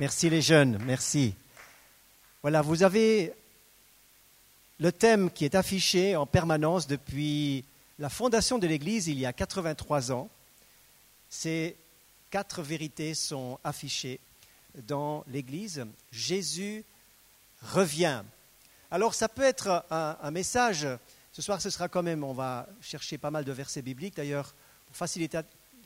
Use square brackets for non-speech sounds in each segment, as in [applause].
Merci les jeunes, merci. Voilà, vous avez le thème qui est affiché en permanence depuis la fondation de l'Église il y a 83 ans. Ces quatre vérités sont affichées dans l'Église. Jésus revient. Alors ça peut être un, message, ce soir ce sera quand même, on va chercher pas mal de versets bibliques. D'ailleurs, pour faciliter,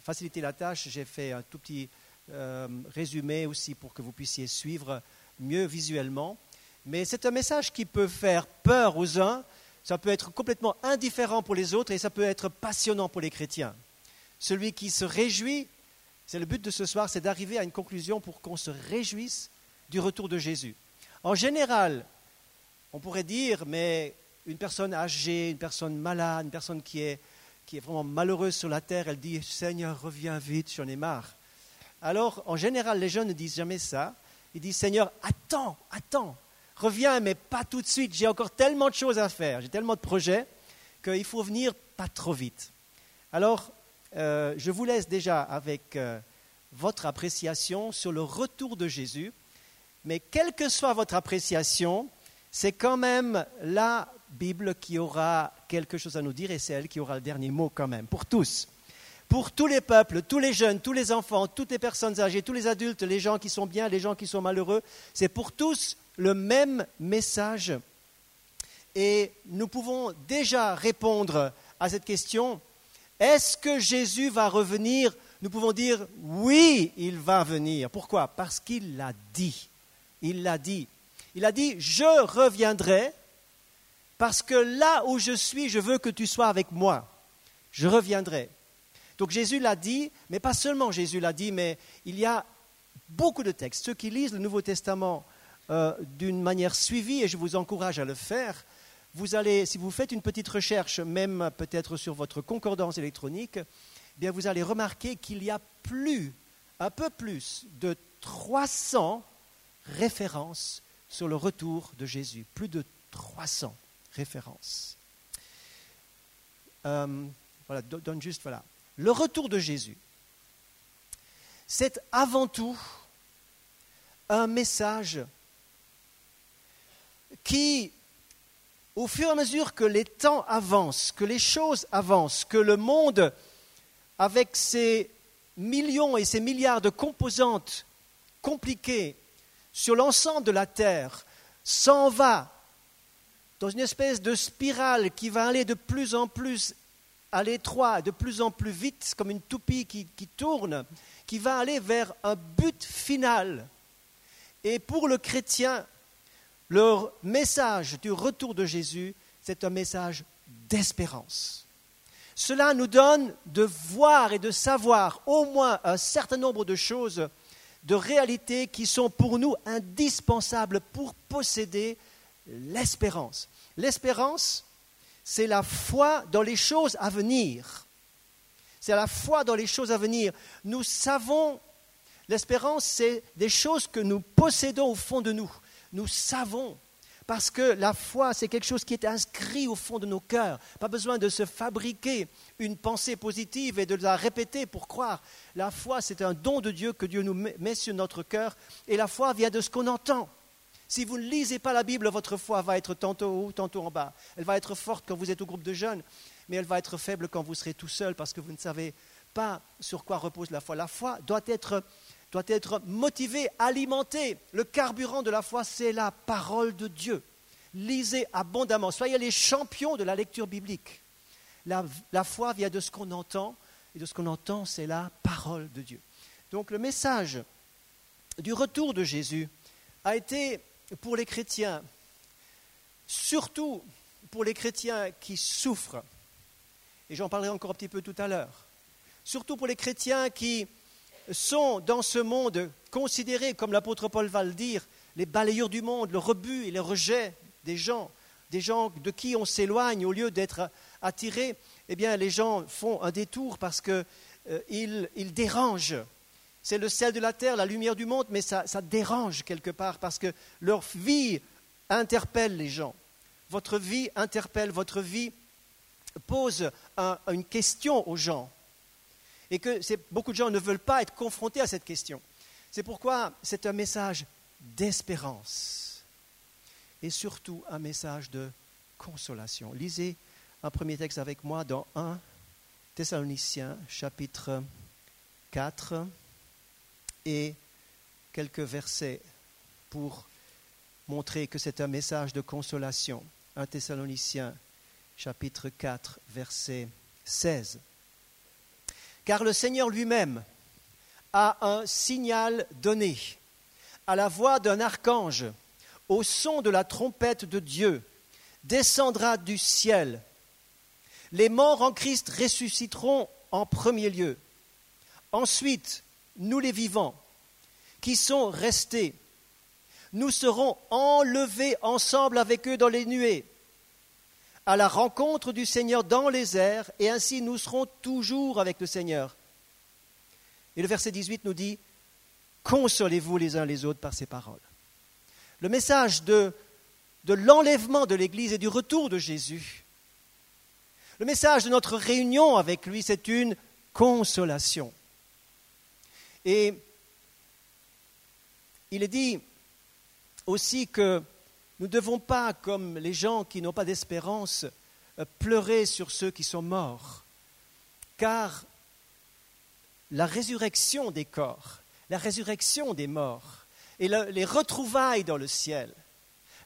faciliter la tâche, j'ai fait un tout petit euh, résumé aussi pour que vous puissiez suivre mieux visuellement. Mais c'est un message qui peut faire peur aux uns, ça peut être complètement indifférent pour les autres et ça peut être passionnant pour les chrétiens. Celui qui se réjouit, c'est le but de ce soir, c'est d'arriver à une conclusion pour qu'on se réjouisse du retour de Jésus. En général, on pourrait dire, mais une personne âgée, une personne malade, une personne qui est, qui est vraiment malheureuse sur la terre, elle dit Seigneur, reviens vite, j'en ai marre. Alors, en général, les jeunes ne disent jamais ça. Ils disent Seigneur, attends, attends, reviens, mais pas tout de suite. J'ai encore tellement de choses à faire, j'ai tellement de projets qu'il faut venir pas trop vite. Alors, euh, je vous laisse déjà avec euh, votre appréciation sur le retour de Jésus. Mais quelle que soit votre appréciation, c'est quand même la Bible qui aura quelque chose à nous dire et c'est elle qui aura le dernier mot quand même, pour tous pour tous les peuples, tous les jeunes, tous les enfants, toutes les personnes âgées, tous les adultes, les gens qui sont bien, les gens qui sont malheureux. C'est pour tous le même message. Et nous pouvons déjà répondre à cette question. Est-ce que Jésus va revenir? Nous pouvons dire oui, il va venir. Pourquoi? Parce qu'il l'a dit. Il l'a dit. Il a dit, je reviendrai parce que là où je suis, je veux que tu sois avec moi. Je reviendrai. Donc Jésus l'a dit, mais pas seulement Jésus l'a dit, mais il y a beaucoup de textes. Ceux qui lisent le Nouveau Testament euh, d'une manière suivie, et je vous encourage à le faire, vous allez, si vous faites une petite recherche, même peut-être sur votre concordance électronique, eh bien vous allez remarquer qu'il y a plus, un peu plus de 300 références sur le retour de Jésus. Plus de 300 références. Euh, voilà, donne juste, voilà le retour de Jésus, c'est avant tout un message qui, au fur et à mesure que les temps avancent, que les choses avancent, que le monde, avec ses millions et ses milliards de composantes compliquées sur l'ensemble de la Terre, s'en va dans une espèce de spirale qui va aller de plus en plus à l'étroit, de plus en plus vite, comme une toupie qui, tourne, qui va aller vers un but final. Et pour le chrétien, le message du retour de Jésus, c'est un message d'espérance. Cela nous donne de voir et de savoir au moins un certain nombre de choses, de réalités qui sont pour nous indispensables pour posséder l'espérance. L'espérance, c'est la foi dans les choses à venir. C'est la foi dans les choses à venir. Nous savons, l'espérance, c'est des choses que nous possédons au fond de nous. Nous savons. Parce que la foi, c'est quelque chose qui est inscrit au fond de nos cœurs. Pas besoin de se fabriquer une pensée positive et de la répéter pour croire. La foi, c'est un don de Dieu que Dieu nous met sur notre cœur. Et la foi vient de ce qu'on entend. Si vous ne lisez pas la Bible, votre foi va être tantôt haut, tantôt en bas. Elle va être forte quand vous êtes au groupe de jeunes, mais elle va être faible quand vous serez tout seul parce que vous ne savez pas sur quoi repose la foi. La foi doit être, doit être motivée, alimentée. Le carburant de la foi, c'est la parole de Dieu. Lisez abondamment. Soyez les champions de la lecture biblique. La, la foi vient de ce qu'on entend, et de ce qu'on entend, c'est la parole de Dieu. Donc le message du retour de Jésus a été pour les chrétiens, surtout pour les chrétiens qui souffrent, et j'en parlerai encore un petit peu tout à l'heure, surtout pour les chrétiens qui sont dans ce monde considérés, comme l'apôtre Paul va le dire, les balayeurs du monde, le rebut et le rejet des gens, des gens de qui on s'éloigne au lieu d'être attirés, eh bien les gens font un détour parce qu'ils euh, dérangent c'est le sel de la terre, la lumière du monde, mais ça, dérange quelque part parce que leur vie interpelle les gens. Votre vie interpelle, votre vie pose une question aux gens. Et que beaucoup de gens ne veulent pas être confrontés à cette question. C'est pourquoi c'est un message d'espérance et surtout un message de consolation. Lisez un premier texte avec moi dans 1 Thessaloniciens chapitre 4 et quelques versets pour montrer que c'est un message de consolation. 1 Thessaloniciens chapitre 4 verset 16. Car le Seigneur lui-même a un signal donné à la voix d'un archange, au son de la trompette de Dieu, descendra du ciel. Les morts en Christ ressusciteront en premier lieu. Ensuite, nous les vivants, qui sont restés, nous serons enlevés ensemble avec eux dans les nuées, à la rencontre du Seigneur dans les airs, et ainsi nous serons toujours avec le Seigneur. Et le verset 18 nous dit, Consolez-vous les uns les autres par ces paroles. Le message de, de l'enlèvement de l'Église et du retour de Jésus, le message de notre réunion avec lui, c'est une consolation. Et il est dit aussi que nous ne devons pas, comme les gens qui n'ont pas d'espérance, euh, pleurer sur ceux qui sont morts, car la résurrection des corps, la résurrection des morts et les retrouvailles dans le ciel,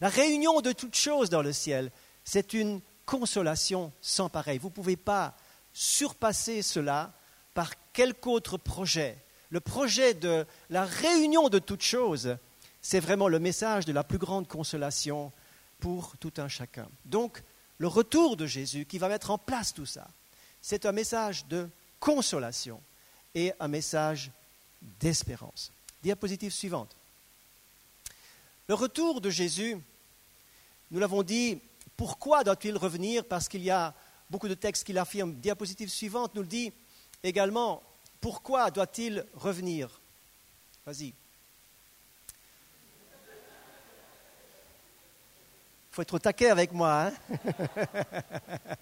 la réunion de toutes choses dans le ciel, c'est une consolation sans pareil. Vous ne pouvez pas surpasser cela par quelque autre projet. Le projet de la réunion de toutes choses, c'est vraiment le message de la plus grande consolation pour tout un chacun. Donc, le retour de Jésus qui va mettre en place tout ça, c'est un message de consolation et un message d'espérance. Diapositive suivante. Le retour de Jésus, nous l'avons dit, pourquoi doit-il revenir? Parce qu'il y a beaucoup de textes qui l'affirment. Diapositive suivante nous le dit également, pourquoi doit-il revenir? Vas-y. Il faut être au taquet avec moi. Hein? [laughs]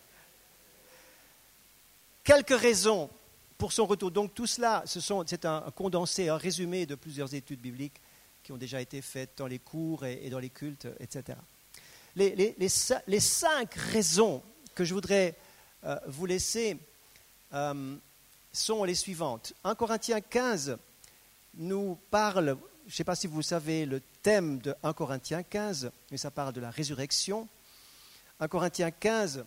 Quelques raisons pour son retour. Donc tout cela, c'est un condensé, un résumé de plusieurs études bibliques qui ont déjà été faites dans les cours et, dans les cultes, etc. Les, cinq raisons que je voudrais euh, vous laisser euh, sont les suivantes. 1 Corinthiens 15 nous parle, je ne sais pas si vous savez le thème de 1 Corinthiens 15, mais ça parle de la résurrection. 1 Corinthiens 15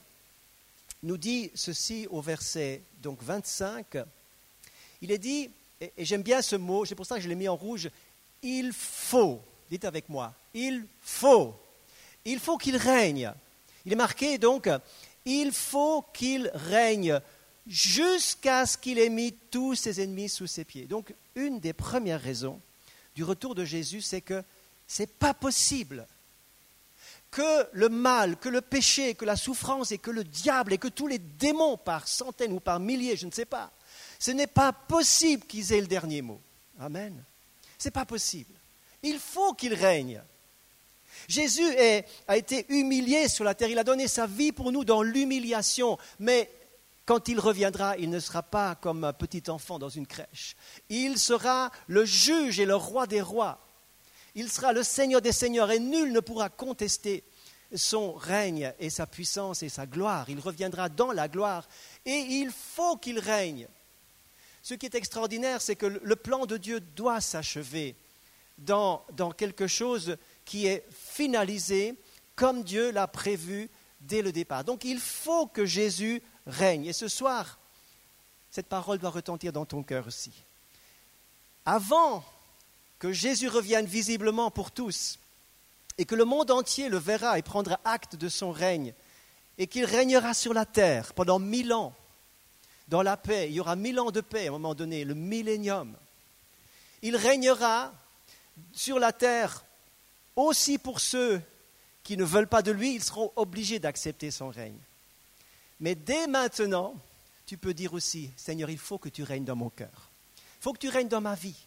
nous dit ceci au verset donc 25. Il est dit, et, j'aime bien ce mot, c'est pour ça que je l'ai mis en rouge, il faut, dites avec moi, il faut, il faut qu'il règne. Il est marqué donc, il faut qu'il règne jusqu'à ce qu'il ait mis tous ses ennemis sous ses pieds. Donc, une des premières raisons du retour de Jésus, c'est que ce n'est pas possible que le mal, que le péché, que la souffrance et que le diable et que tous les démons par centaines ou par milliers, je ne sais pas, ce n'est pas possible qu'ils aient le dernier mot. Amen. Ce n'est pas possible. Il faut qu'il règne. Jésus a été humilié sur la terre, il a donné sa vie pour nous dans l'humiliation, mais quand il reviendra, il ne sera pas comme un petit enfant dans une crèche. Il sera le juge et le roi des rois. Il sera le Seigneur des seigneurs et nul ne pourra contester son règne et sa puissance et sa gloire. Il reviendra dans la gloire et il faut qu'il règne. Ce qui est extraordinaire, c'est que le plan de Dieu doit s'achever dans, dans, quelque chose qui est finalisé comme Dieu l'a prévu dès le départ. Donc il faut que Jésus Et ce soir, cette parole doit retentir dans ton cœur aussi. Avant que Jésus revienne visiblement pour tous et que le monde entier le verra et prendra acte de son règne et qu'il régnera sur la terre pendant mille ans dans la paix. Il y aura mille ans de paix à un moment donné, le millénium. Il régnera sur la terre aussi pour ceux qui ne veulent pas de lui, ils seront obligés d'accepter son règne. Mais dès maintenant, tu peux dire aussi, Seigneur, il faut que tu règnes dans mon cœur. Il faut que tu règnes dans ma vie.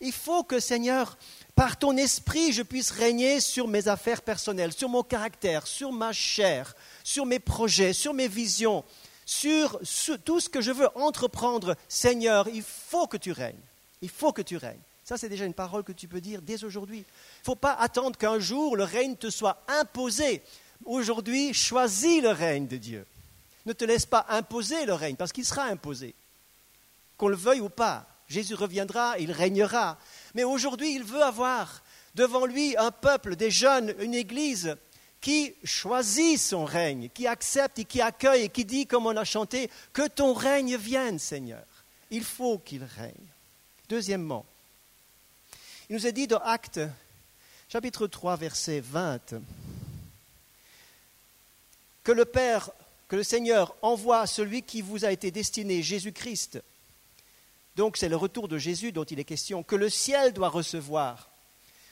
Il faut que, Seigneur, par ton esprit, je puisse régner sur mes affaires personnelles, sur mon caractère, sur ma chair, sur mes projets, sur mes visions, sur, tout ce que je veux entreprendre. Seigneur, il faut que tu règnes. Il faut que tu règnes. Ça, c'est déjà une parole que tu peux dire dès aujourd'hui. Il ne faut pas attendre qu'un jour le règne te soit imposé. Aujourd'hui, choisis le règne de Dieu. Ne te laisse pas imposer le règne, parce qu'il sera imposé. Qu'on le veuille ou pas, Jésus reviendra, il régnera. Mais aujourd'hui, il veut avoir devant lui un peuple, des jeunes, une église qui choisit son règne, qui accepte et qui accueille et qui dit, comme on a chanté, que ton règne vienne, Seigneur. Il faut qu'il règne. Deuxièmement, il nous est dit dans Actes, chapitre 3, verset 20, que le Père, que le Seigneur envoie celui qui vous a été destiné, Jésus-Christ. Donc c'est le retour de Jésus dont il est question, que le ciel doit recevoir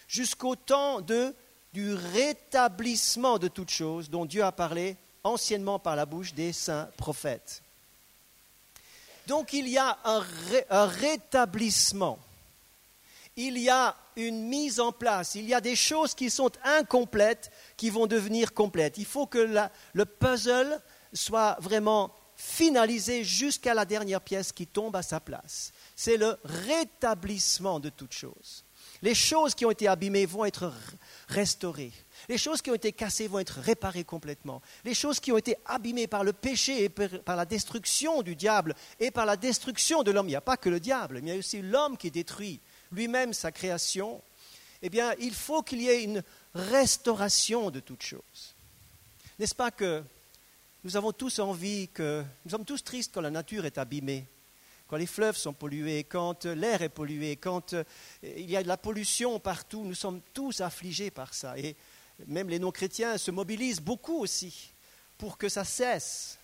jusqu'au temps de du rétablissement de toutes choses dont Dieu a parlé anciennement par la bouche des saints prophètes. Donc il y a un, rétablissement, il y a une mise en place, il y a des choses qui sont incomplètes qui vont devenir complètes. Il faut que le puzzle soit vraiment finalisé jusqu'à la dernière pièce qui tombe à sa place. C'est le rétablissement de toutes choses. Les choses qui ont été abîmées vont être restaurées. Les choses qui ont été cassées vont être réparées complètement. Les choses qui ont été abîmées par le péché et par la destruction du diable et par la destruction de l'homme, il n'y a pas que le diable, mais il y a aussi l'homme qui détruit lui-même sa création. Eh bien, il faut qu'il y ait une restauration de toutes choses. N'est-ce pas que nous avons tous envie que nous sommes tous tristes quand la nature est abîmée quand les fleuves sont pollués, quand l'air est pollué, quand euh, il y a de la pollution partout, nous sommes tous affligés par ça. Et même les non-chrétiens se mobilisent beaucoup aussi pour que ça cesse.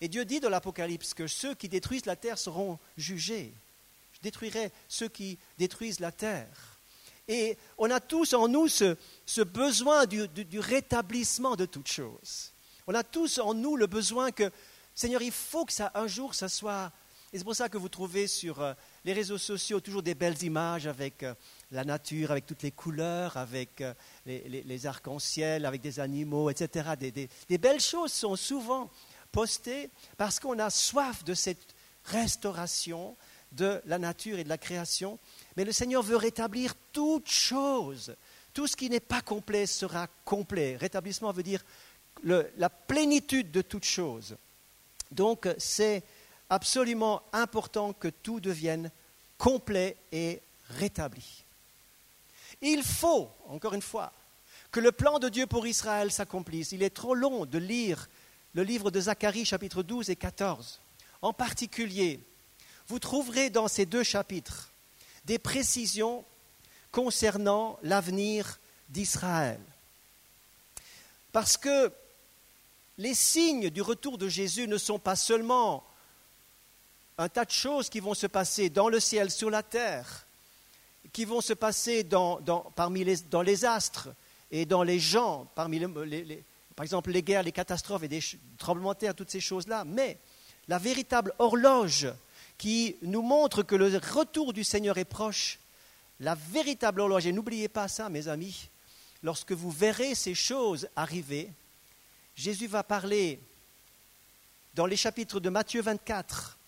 Et Dieu dit dans l'Apocalypse que ceux qui détruisent la terre seront jugés. Je détruirai ceux qui détruisent la terre. Et on a tous en nous ce, besoin du, du, rétablissement de toutes choses. On a tous en nous le besoin que, Seigneur, il faut que ça, un jour, ça soit et c'est pour ça que vous trouvez sur euh, les réseaux sociaux toujours des belles images avec euh, la nature, avec toutes les couleurs, avec euh, les, arcs-en-ciel, avec des animaux, etc. Des, belles choses sont souvent postées parce qu'on a soif de cette restauration de la nature et de la création. Mais le Seigneur veut rétablir toutes choses. Tout ce qui n'est pas complet sera complet. Rétablissement veut dire la plénitude de toutes choses. Donc c'est absolument important que tout devienne complet et rétabli. Il faut, encore une fois, que le plan de Dieu pour Israël s'accomplisse. Il est trop long de lire le livre de Zacharie chapitres 12 et 14. En particulier, vous trouverez dans ces deux chapitres des précisions concernant l'avenir d'Israël. Parce que les signes du retour de Jésus ne sont pas seulement un tas de choses qui vont se passer dans le ciel, sur la terre, qui vont se passer dans, parmi les, astres et dans les gens, parmi les, par exemple les guerres, les catastrophes et des tremblements de terre, toutes ces choses-là. Mais la véritable horloge qui nous montre que le retour du Seigneur est proche, la véritable horloge, et n'oubliez pas ça, mes amis, lorsque vous verrez ces choses arriver, Jésus va parler dans les chapitres de Matthieu 24,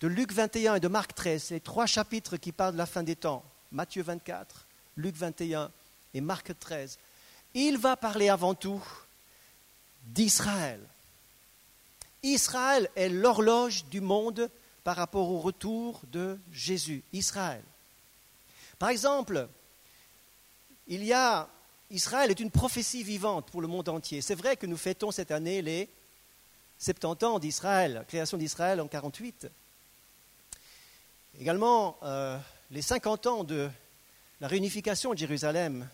de Luc 21 et de Marc 13, les trois chapitres qui parlent de la fin des temps, Matthieu 24, Luc 21 et Marc 13, il va parler avant tout d'Israël. Israël est l'horloge du monde par rapport au retour de Jésus, Israël. Par exemple, il y a Israël est une prophétie vivante pour le monde entier. C'est vrai que nous fêtons cette année les 70 ans d'Israël, création d'Israël en 48. Également, euh, les 50 ans de la réunification de Jérusalem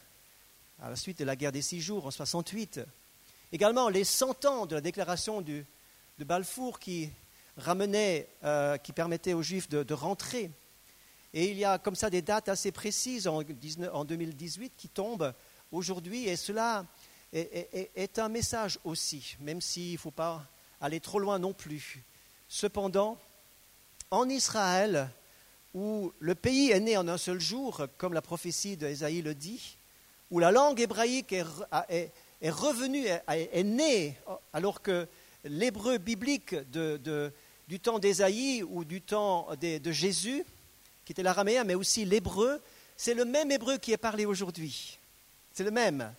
à la suite de la guerre des six jours en 68. Également, les 100 ans de la déclaration de Balfour qui ramenait, euh, qui permettait aux Juifs de, rentrer. Et il y a comme ça des dates assez précises en, 2018 qui tombent aujourd'hui, et cela est un message aussi, même s'il ne faut pas aller trop loin non plus. Cependant, en Israël, où le pays est né en un seul jour, comme la prophétie d'Ésaïe le dit, où la langue hébraïque est, revenue, est, née, alors que l'hébreu biblique du temps d'Ésaïe ou du temps de, Jésus, qui était l'araméen, mais aussi l'hébreu, c'est le même hébreu qui est parlé aujourd'hui. C'est le même.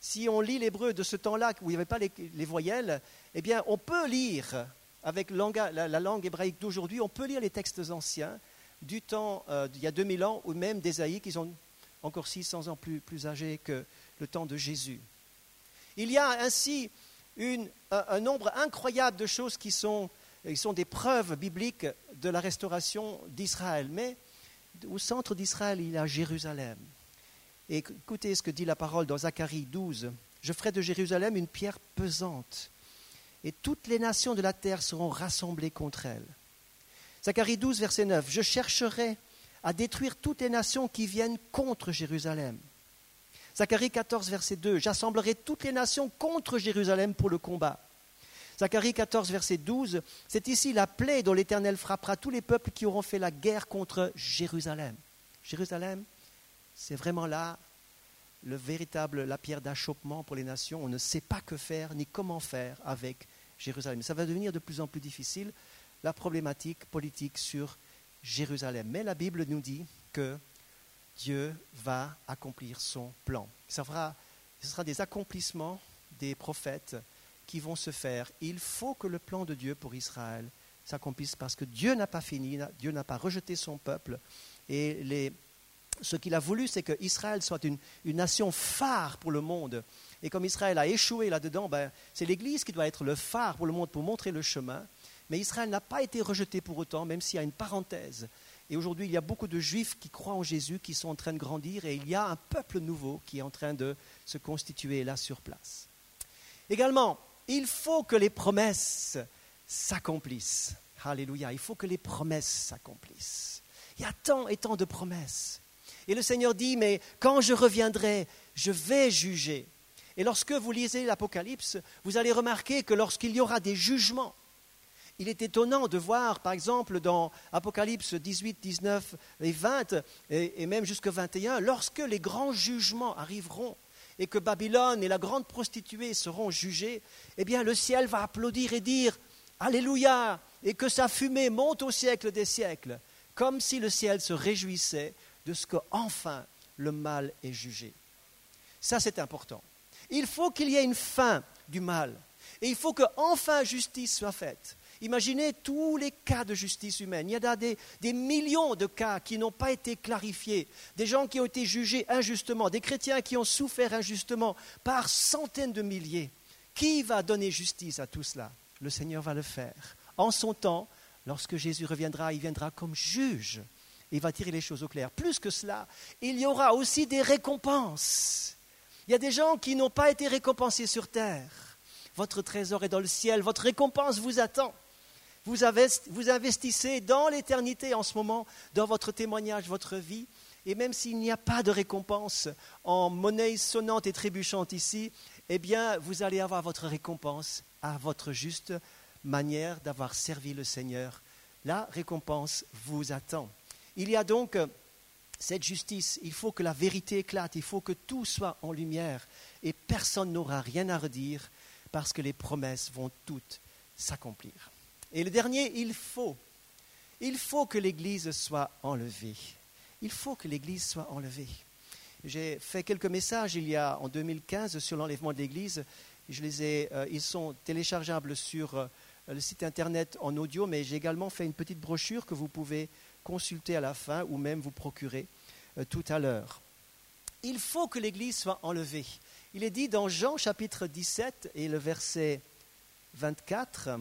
Si on lit l'hébreu de ce temps-là, où il n'y avait pas les, voyelles, eh bien, on peut lire, avec la, langue hébraïque d'aujourd'hui, on peut lire les textes anciens du temps euh, d'il y a 2000 ans, ou même d'Ésaïe, qui sont encore 600 ans plus, âgés que le temps de Jésus. Il y a ainsi un, nombre incroyable de choses sont, qui sont des preuves bibliques de la restauration d'Israël. Mais au centre d'Israël, il y a Jérusalem. Écoutez ce que dit la parole dans Zacharie 12. Je ferai de Jérusalem une pierre pesante, et toutes les nations de la terre seront rassemblées contre elle. Zacharie 12, verset 9. Je chercherai à détruire toutes les nations qui viennent contre Jérusalem. Zacharie 14, verset 2. J'assemblerai toutes les nations contre Jérusalem pour le combat. Zacharie 14, verset 12, c'est ici la plaie dont l'Éternel frappera tous les peuples qui auront fait la guerre contre Jérusalem. Jérusalem, c'est vraiment là le véritable, la pierre d'achoppement pour les nations. On ne sait pas que faire ni comment faire avec Jérusalem. Ça va devenir de plus en plus difficile, la problématique politique sur Jérusalem. Mais la Bible nous dit que Dieu va accomplir son plan. Ça ce sera des accomplissements des prophètes qui vont se faire. Il faut que le plan de Dieu pour Israël s'accomplisse parce que Dieu n'a pas fini, Dieu n'a pas rejeté son peuple. Et ce qu'il a voulu, c'est qu'Israël soit une, nation phare pour le monde. Et comme Israël a échoué là-dedans, ben, c'est l'Église qui doit être le phare pour le monde, pour montrer le chemin. Mais Israël n'a pas été rejeté pour autant, même s'il y a une parenthèse. Et aujourd'hui, il y a beaucoup de juifs qui croient en Jésus, qui sont en train de grandir, et il y a un peuple nouveau qui est en train de se constituer là sur place. Également, il faut que les promesses s'accomplissent. Alléluia, il faut que les promesses s'accomplissent. Il y a tant et tant de promesses. Et le Seigneur dit, mais quand je reviendrai, je vais juger. Et lorsque vous lisez l'Apocalypse, vous allez remarquer que lorsqu'il y aura des jugements, il est étonnant de voir, par exemple, dans Apocalypse 18, 19 et 20, et, même jusqu'à 21, lorsque les grands jugements arriveront, et que Babylone et la grande prostituée seront jugées, eh bien le ciel va applaudir et dire Alléluia et que sa fumée monte au siècle des siècles, comme si le ciel se réjouissait de ce que enfin le mal est jugé. Ça c'est important. Il faut qu'il y ait une fin du mal et il faut que enfin justice soit faite. Imaginez tous les cas de justice humaine. Il y a des, des millions de cas qui n'ont pas été clarifiés, des gens qui ont été jugés injustement, des chrétiens qui ont souffert injustement par centaines de milliers. Qui va donner justice à tout cela? Le Seigneur va le faire. En son temps, lorsque Jésus reviendra, il viendra comme juge. Il va tirer les choses au clair. Plus que cela, il y aura aussi des récompenses. Il y a des gens qui n'ont pas été récompensés sur terre. Votre trésor est dans le ciel, votre récompense vous attend. Vous, investissez dans l'éternité en ce moment, dans votre témoignage, votre vie. Et même s'il n'y a pas de récompense en monnaie sonnante et trébuchante ici, eh bien, vous allez avoir votre récompense à votre juste manière d'avoir servi le Seigneur. La récompense vous attend. Il y a donc euh, cette justice, il faut que la vérité éclate, il faut que tout soit en lumière et personne n'aura rien à redire parce que les promesses vont toutes s'accomplir. Et le dernier, il faut. Il faut que l'Église soit enlevée. Il faut que l'Église soit enlevée. J'ai fait quelques messages il y a en 2015 sur l'enlèvement de l'Église. Je les ai, euh, ils sont téléchargeables sur euh, le site internet en audio, mais j'ai également fait une petite brochure que vous pouvez consulter à la fin ou même vous procurer euh, tout à l'heure. Il faut que l'Église soit enlevée. Il est dit dans Jean chapitre 17 et le verset 24.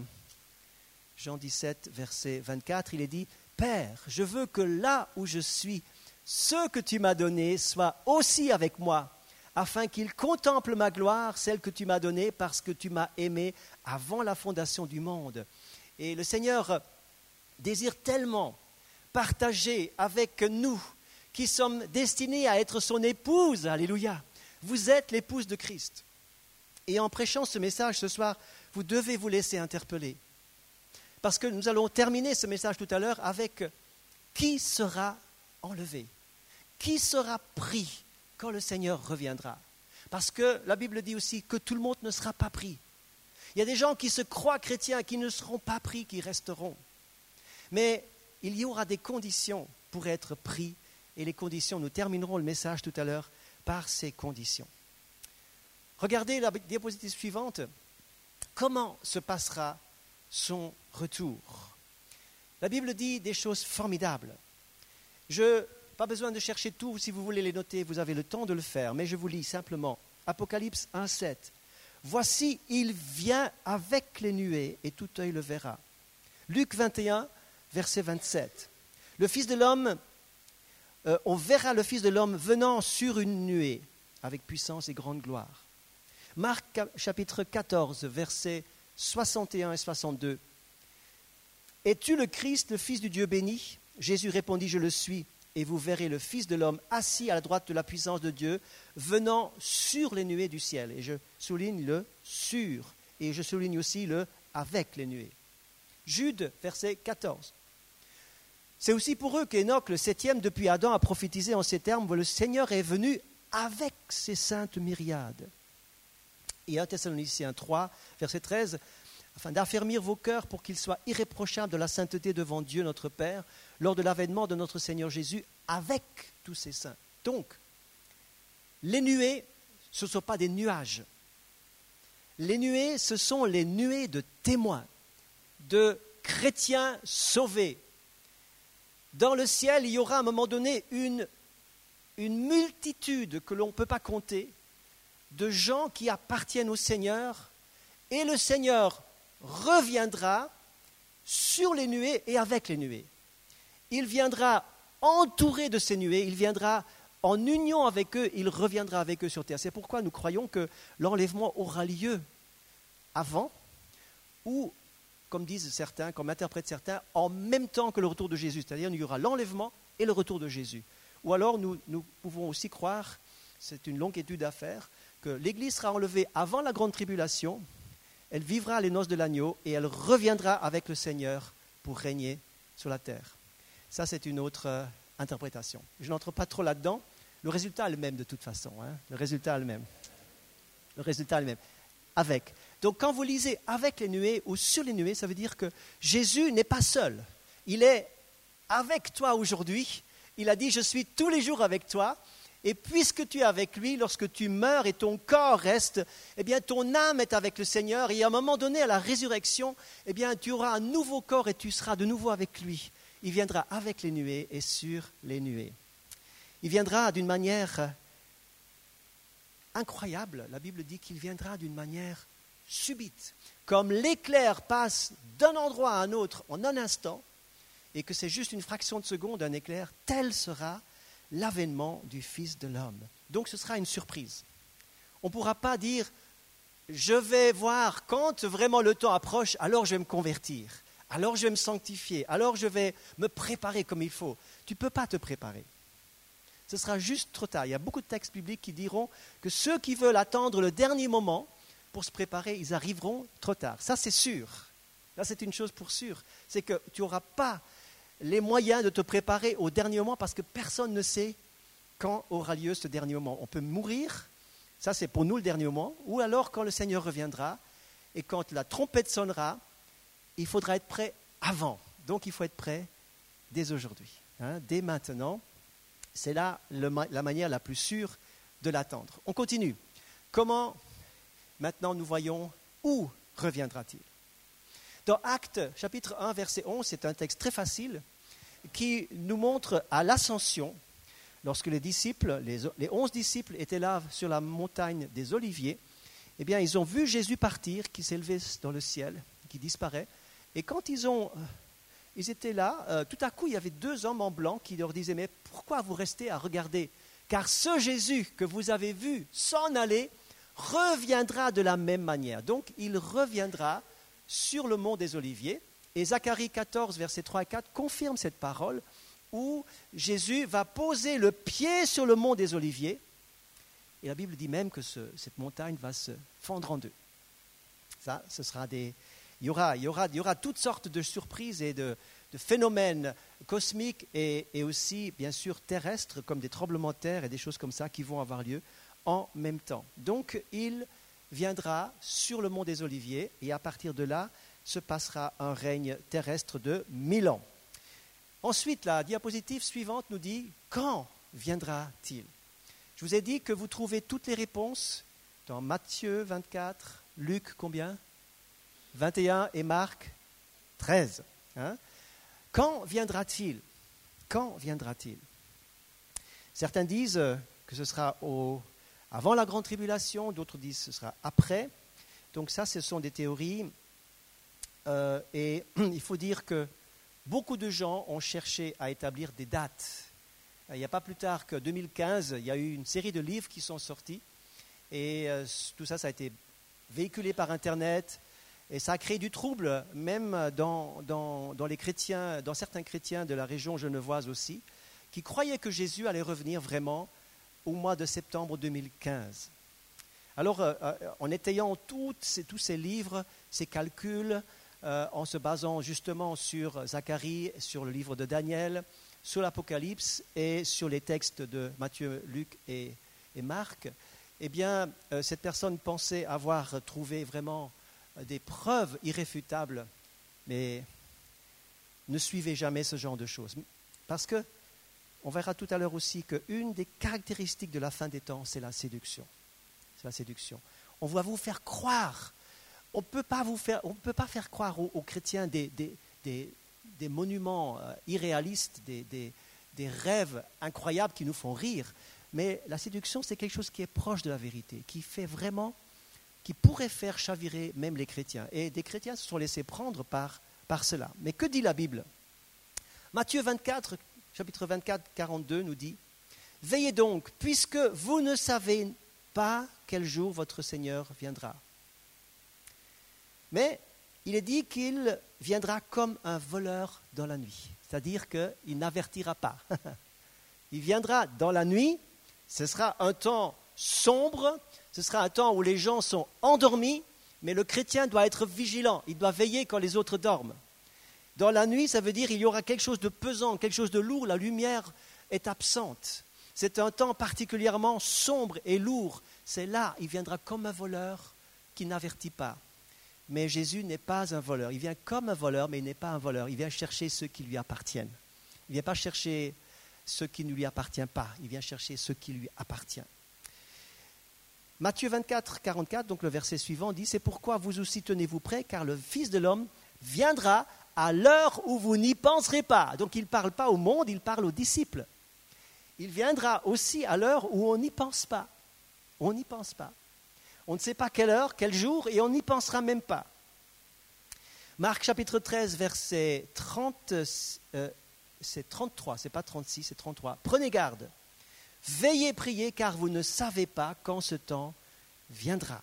Jean 17, verset 24, il est dit, Père, je veux que là où je suis, ce que tu m'as donné soit aussi avec moi, afin qu'il contemple ma gloire, celle que tu m'as donnée, parce que tu m'as aimé avant la fondation du monde. Et le Seigneur désire tellement partager avec nous, qui sommes destinés à être son épouse, alléluia. Vous êtes l'épouse de Christ. Et en prêchant ce message ce soir, vous devez vous laisser interpeller. Parce que nous allons terminer ce message tout à l'heure avec qui sera enlevé? Qui sera pris quand le Seigneur reviendra? Parce que la Bible dit aussi que tout le monde ne sera pas pris. Il y a des gens qui se croient chrétiens qui ne seront pas pris, qui resteront. Mais il y aura des conditions pourrait être pris et les conditions. Nous terminerons le message tout à l'heure par ces conditions. Regardez la diapositive suivante. Comment se passera son retour? La Bible dit des choses formidables. Je pas besoin de chercher tout, si vous voulez les noter, vous avez le temps de le faire, mais je vous lis simplement. Apocalypse 1.7. Voici, il vient avec les nuées, et tout œil le verra. Luc 21, verset 27. Le Fils de l'homme, euh, on verra le Fils de l'homme venant sur une nuée, avec puissance et grande gloire. Marc chapitre 14, versets 61 et 62. Es-tu le Christ, le Fils du Dieu béni? Jésus répondit, Je le suis et vous verrez le Fils de l'homme assis à la droite de la puissance de Dieu, venant sur les nuées du ciel. Et je souligne le sur, et je souligne aussi le avec les nuées. Jude, verset 14. C'est aussi pour eux qu'Enoch, le septième depuis Adam, a prophétisé en ces termes, le Seigneur est venu avec ses saintes myriades. Et 1 Thessaloniciens 3, verset 13, afin d'affermir vos cœurs pour qu'ils soient irréprochables de la sainteté devant Dieu notre Père, lors de l'avènement de notre Seigneur Jésus avec tous ses saints. Donc, les nuées, ce ne sont pas des nuages. Les nuées, ce sont les nuées de témoins, de chrétiens sauvés. Dans le ciel, il y aura à un moment donné une, une multitude que l'on ne peut pas compter de gens qui appartiennent au Seigneur, et le Seigneur reviendra sur les nuées et avec les nuées. Il viendra entouré de ces nuées, il viendra en union avec eux, il reviendra avec eux sur terre. C'est pourquoi nous croyons que l'enlèvement aura lieu avant ou, comme disent certains, comme interprètent certains, en même temps que le retour de Jésus. C'est-à-dire il y aura l'enlèvement et le retour de Jésus. Ou alors nous, pouvons aussi croire, c'est une longue étude à faire, que l'Église sera enlevée avant la grande tribulation, elle vivra les noces de l'agneau et elle reviendra avec le Seigneur pour régner sur la terre. Ça, c'est une autre euh, interprétation. Je n'entre pas trop là-dedans. Le résultat est le même de toute façon. Hein. Le résultat est le même. Le résultat est le même. Avec. Donc quand vous lisez avec les nuées ou sur les nuées, ça veut dire que Jésus n'est pas seul. Il est avec toi aujourd'hui. Il a dit, je suis tous les jours avec toi. Et puisque tu es avec lui, lorsque tu meurs et ton corps reste, eh bien ton âme est avec le Seigneur. Et à un moment donné, à la résurrection, eh bien tu auras un nouveau corps et tu seras de nouveau avec lui. Il viendra avec les nuées et sur les nuées. Il viendra d'une manière incroyable. La Bible dit qu'il viendra d'une manière subite, comme l'éclair passe d'un endroit à un autre en un instant, et que c'est juste une fraction de seconde un éclair, tel sera l'avènement du Fils de l'homme. Donc ce sera une surprise. On ne pourra pas dire, je vais voir quand vraiment le temps approche, alors je vais me convertir, alors je vais me sanctifier, alors je vais me préparer comme il faut. Tu ne peux pas te préparer. Ce sera juste trop tard. Il y a beaucoup de textes bibliques qui diront que ceux qui veulent attendre le dernier moment pour se préparer, ils arriveront trop tard. Ça, c'est sûr. Là, c'est une chose pour sûr. C'est que tu n'auras pas les moyens de te préparer au dernier moment parce que personne ne sait quand aura lieu ce dernier moment. On peut mourir, ça c'est pour nous le dernier moment, ou alors quand le Seigneur reviendra et quand la trompette sonnera, il faudra être prêt avant. Donc il faut être prêt dès aujourd'hui, hein, dès maintenant. C'est là la manière la plus sûre de l'attendre. On continue. Comment maintenant nous voyons où reviendra-t-il dans Actes chapitre 1, verset 11, c'est un texte très facile qui nous montre à l'ascension, lorsque les disciples, les, onze disciples étaient là sur la montagne des Oliviers, eh bien, ils ont vu Jésus partir, qui s'élevait dans le ciel, qui disparaît. Et quand ils, ont, euh, ils étaient là, euh, tout à coup, il y avait deux hommes en blanc qui leur disaient, mais pourquoi vous restez à regarder? Car ce Jésus que vous avez vu s'en aller reviendra de la même manière. Donc, il reviendra sur le mont des Oliviers. Et Zacharie 14, versets 3 et 4 confirme cette parole où Jésus va poser le pied sur le mont des Oliviers. Et la Bible dit même que cette montagne va se fendre en deux. Ça, ce sera des. Il y aura, il y aura, il y aura toutes sortes de surprises et de, phénomènes cosmiques et, et, aussi, bien sûr, terrestres, comme des tremblements de terre et des choses comme ça qui vont avoir lieu en même temps. Donc, il viendra sur le mont des Oliviers et à partir de là se passera un règne terrestre de mille ans. Ensuite, la diapositive suivante nous dit quand viendra-t-il? Je vous ai dit que vous trouvez toutes les réponses dans Matthieu 24, Luc combien? 21 et Marc 13. Hein? Quand viendra-t-il? Quand viendra-t-il? Certains disent que ce sera au, avant la grande tribulation, d'autres disent que ce sera après. Donc ça, ce sont des théories. Euh, et [clears throat] il faut dire que beaucoup de gens ont cherché à établir des dates. Il n'y a pas plus tard que 2015, il y a eu une série de livres qui sont sortis. Et euh, tout ça, ça a été véhiculé par Internet. Et ça a créé du trouble, même dans, les chrétiens, dans certains chrétiens de la région genevoise aussi, qui croyaient que Jésus allait revenir vraiment au mois de septembre 2015. Alors, euh, euh, en étayant tous ces livres, ces calculs, euh, en se basant justement sur Zacharie, sur le livre de Daniel, sur l'Apocalypse et sur les textes de Matthieu, Luc et Marc, eh bien, cette personne pensait avoir trouvé vraiment des preuves irréfutables, mais ne suivez jamais ce genre de choses. Parce que, on verra tout à l'heure aussi qu'une des caractéristiques de la fin des temps, c'est la séduction. C'est la séduction. On va vous faire croire. On ne peut pas faire, croire aux, chrétiens des, des, des, monuments euh, irréalistes, des, des rêves incroyables qui nous font rire. Mais la séduction, c'est quelque chose qui est proche de la vérité, qui fait vraiment qui pourrait faire chavirer même les chrétiens. Et des chrétiens se sont laissés prendre par, par cela. Mais que dit la Bible? Matthieu 24, chapitre 24, 42 nous dit, Veillez donc, puisque vous ne savez pas quel jour votre Seigneur viendra. Mais il est dit qu'il viendra comme un voleur dans la nuit, c'est-à-dire qu'il n'avertira pas. [laughs] il viendra dans la nuit, ce sera un temps sombre, ce sera un temps où les gens sont endormis, mais le chrétien doit être vigilant, il doit veiller quand les autres dorment. Dans la nuit, ça veut dire qu'il y aura quelque chose de pesant, quelque chose de lourd, la lumière est absente. C'est un temps particulièrement sombre et lourd. C'est là, il viendra comme un voleur qui n'avertit pas. Mais Jésus n'est pas un voleur. Il vient comme un voleur, mais il n'est pas un voleur. Il vient chercher ceux qui lui appartiennent. Il ne vient pas chercher ceux qui ne lui appartiennent pas. Il vient chercher ceux qui lui appartiennent. Matthieu 24, 44, donc le verset suivant, dit C'est pourquoi vous aussi tenez-vous prêts, car le Fils de l'homme viendra à l'heure où vous n'y penserez pas. Donc il ne parle pas au monde, il parle aux disciples. Il viendra aussi à l'heure où on n'y pense pas. On n'y pense pas. On ne sait pas quelle heure, quel jour, et on n'y pensera même pas. Marc chapitre 13, verset 30, euh, c'est 33, c'est pas 36, c'est 33. Prenez garde Veillez, priez, car vous ne savez pas quand ce temps viendra.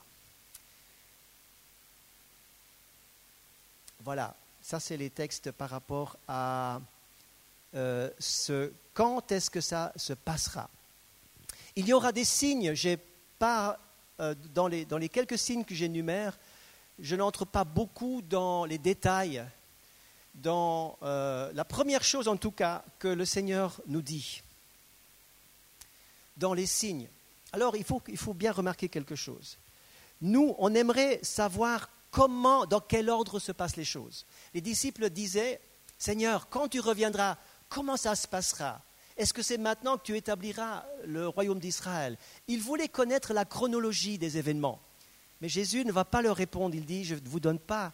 Voilà, ça c'est les textes par rapport à euh, ce quand est-ce que ça se passera. Il y aura des signes, j'ai pas euh, dans, les, dans les quelques signes que j'énumère, je n'entre pas beaucoup dans les détails, dans euh, la première chose en tout cas que le Seigneur nous dit dans les signes. Alors il faut, il faut bien remarquer quelque chose. Nous, on aimerait savoir comment, dans quel ordre se passent les choses? Les disciples disaient, Seigneur, quand tu reviendras, comment ça se passera? Est-ce que c'est maintenant que tu établiras le royaume d'Israël Ils voulaient connaître la chronologie des événements. Mais Jésus ne va pas leur répondre. Il dit, je ne vous donne pas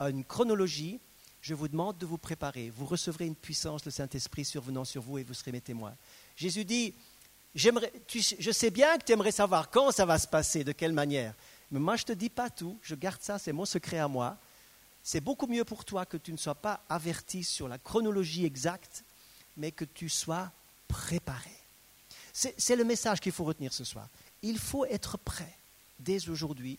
une chronologie, je vous demande de vous préparer. Vous recevrez une puissance, le Saint-Esprit survenant sur vous et vous serez mes témoins. Jésus dit, je sais bien que tu aimerais savoir quand ça va se passer, de quelle manière. Mais moi, je ne te dis pas tout, je garde ça, c'est mon secret à moi. C'est beaucoup mieux pour toi que tu ne sois pas averti sur la chronologie exacte, mais que tu sois préparé. C'est le message qu'il faut retenir ce soir. Il faut être prêt dès aujourd'hui.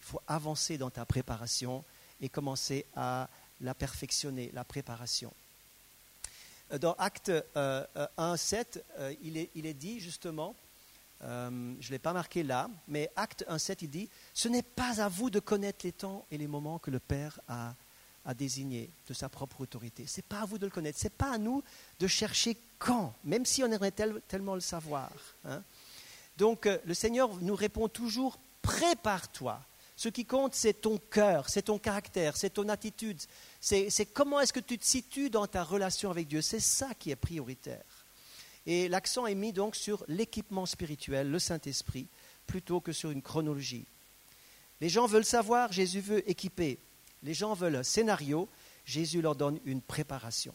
Il faut avancer dans ta préparation et commencer à la perfectionner, la préparation. Euh, dans Acte 1, 7, il, est, il, est, dit justement, euh, je ne l'ai pas marqué là, mais Acte 1, 7, il dit, ce n'est pas à vous de connaître les temps et les moments que le Père a, a désignés de sa propre autorité. Ce n'est pas à vous de le connaître, ce n'est pas à nous de chercher quand, même si on aimerait tellement le savoir. Hein. Donc euh, le Seigneur nous répond toujours, prépare-toi, Ce qui compte, c'est ton cœur, c'est ton caractère, c'est ton attitude, c'est comment est-ce que tu te situes dans ta relation avec Dieu. C'est ça qui est prioritaire. Et l'accent est mis donc sur l'équipement spirituel, le Saint-Esprit, plutôt que sur une chronologie. Les gens veulent savoir, Jésus veut équiper. Les gens veulent un scénario, Jésus leur donne une préparation.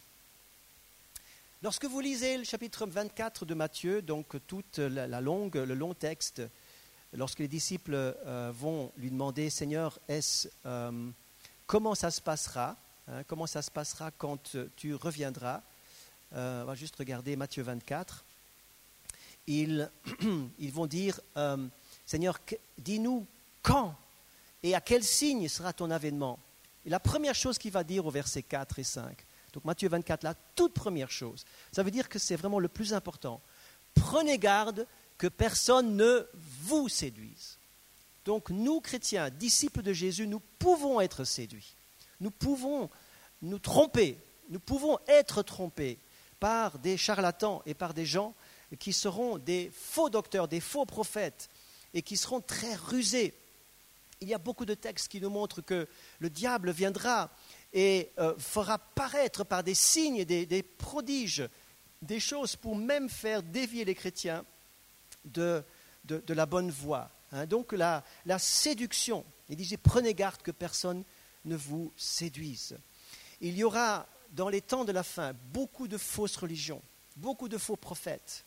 Lorsque vous lisez le chapitre 24 de Matthieu, donc toute la longue, le long texte, lorsque les disciples euh, vont lui demander, Seigneur, est euh, comment ça se passera hein, Comment ça se passera quand tu reviendras euh, On va juste regarder Matthieu 24. Ils, [clears throat] ils vont dire, Seigneur, dis-nous quand et à quel signe sera ton avènement Et la première chose qu'il va dire au verset 4 et 5, donc Matthieu 24, la toute première chose, ça veut dire que c'est vraiment le plus important. Prenez garde que personne ne vous séduise. Donc nous, chrétiens, disciples de Jésus, nous pouvons être séduits. Nous pouvons nous tromper. Nous pouvons être trompés par des charlatans et par des gens qui seront des faux docteurs, des faux prophètes et qui seront très rusés. Il y a beaucoup de textes qui nous montrent que le diable viendra et euh, fera paraître par des signes, des, prodiges, des choses pour même faire dévier les chrétiens de, de, la bonne voie. Hein. Donc la, la séduction, il disait prenez garde que personne ne vous séduise. Il y aura dans les temps de la fin beaucoup de fausses religions, beaucoup de faux prophètes,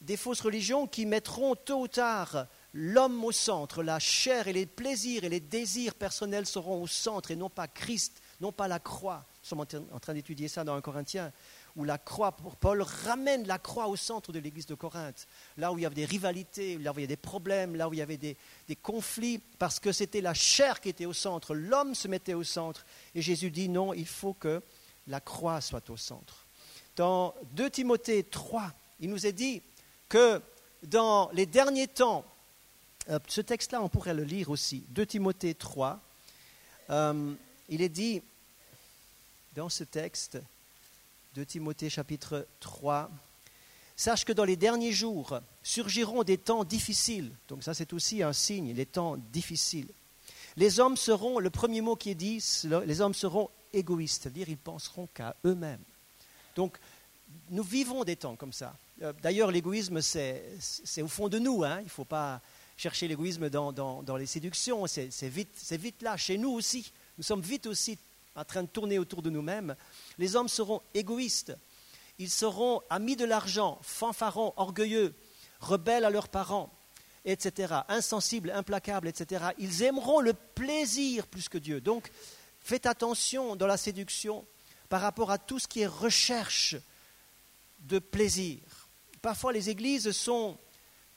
des fausses religions qui mettront tôt ou tard l'homme au centre, la chair et les plaisirs et les désirs personnels seront au centre et non pas Christ, non pas la croix. Nous sommes en train d'étudier ça dans un Corinthien où la croix, Paul ramène la croix au centre de l'église de Corinthe, là où il y avait des rivalités, là où il y avait des problèmes, là où il y avait des, conflits, parce que c'était la chair qui était au centre, l'homme se mettait au centre. Et Jésus dit non, il faut que la croix soit au centre. Dans 2 Timothée 3, il nous est dit que dans les derniers temps, euh, ce texte-là, on pourrait le lire aussi, 2 Timothée 3, euh, il est dit dans ce texte, de Timothée chapitre 3. Sache que dans les derniers jours surgiront des temps difficiles. Donc ça c'est aussi un signe, les temps difficiles. Les hommes seront, le premier mot qui est dit, les hommes seront égoïstes, c'est-à-dire ils penseront qu'à eux-mêmes. Donc nous vivons des temps comme ça. Euh, d'ailleurs l'égoïsme c'est au fond de nous, hein. il ne faut pas chercher l'égoïsme dans, dans, les séductions, c'est vite, vite là, chez nous aussi. Nous sommes vite aussi en train de tourner autour de nous-mêmes. Les hommes seront égoïstes, ils seront amis de l'argent, fanfarons, orgueilleux, rebelles à leurs parents, etc., insensibles, implacables, etc. Ils aimeront le plaisir plus que Dieu. Donc, faites attention dans la séduction par rapport à tout ce qui est recherche de plaisir. Parfois, les églises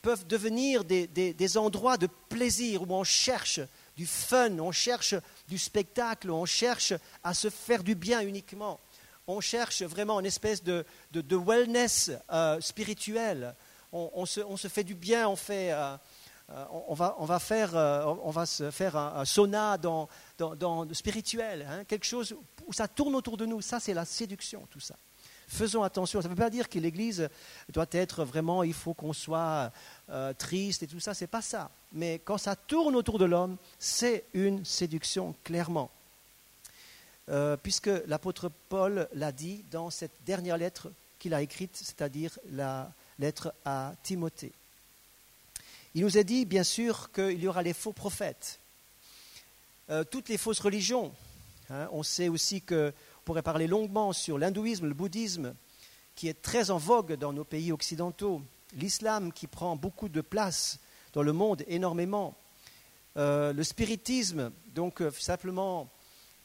peuvent devenir des, des endroits de plaisir où on cherche du fun, on cherche du spectacle, on cherche à se faire du bien uniquement on cherche vraiment une espèce de, wellness euh, spirituel. On, se, fait du bien, on, fait, euh, euh, on, va, faire, on va se faire un, sauna dans, spirituel, hein, quelque chose où ça tourne autour de nous. Ça, c'est la séduction, tout ça. Faisons attention. Ça ne veut pas dire que l'Église doit être vraiment, il faut qu'on soit triste et tout ça. C'est pas ça. Mais quand ça tourne autour de l'homme, c'est une séduction, clairement. Euh, puisque l'apôtre Paul l'a dit dans cette dernière lettre qu'il a écrite, c'est-à-dire la lettre à Timothée. Il nous a dit, bien sûr, qu'il y aura les faux prophètes, euh, toutes les fausses religions. Hein. on sait aussi qu'on pourrait parler longuement sur l'hindouisme, le bouddhisme, qui est très en vogue dans nos pays occidentaux, l'islam qui prend beaucoup de place dans le monde, énormément, euh, le spiritisme, donc simplement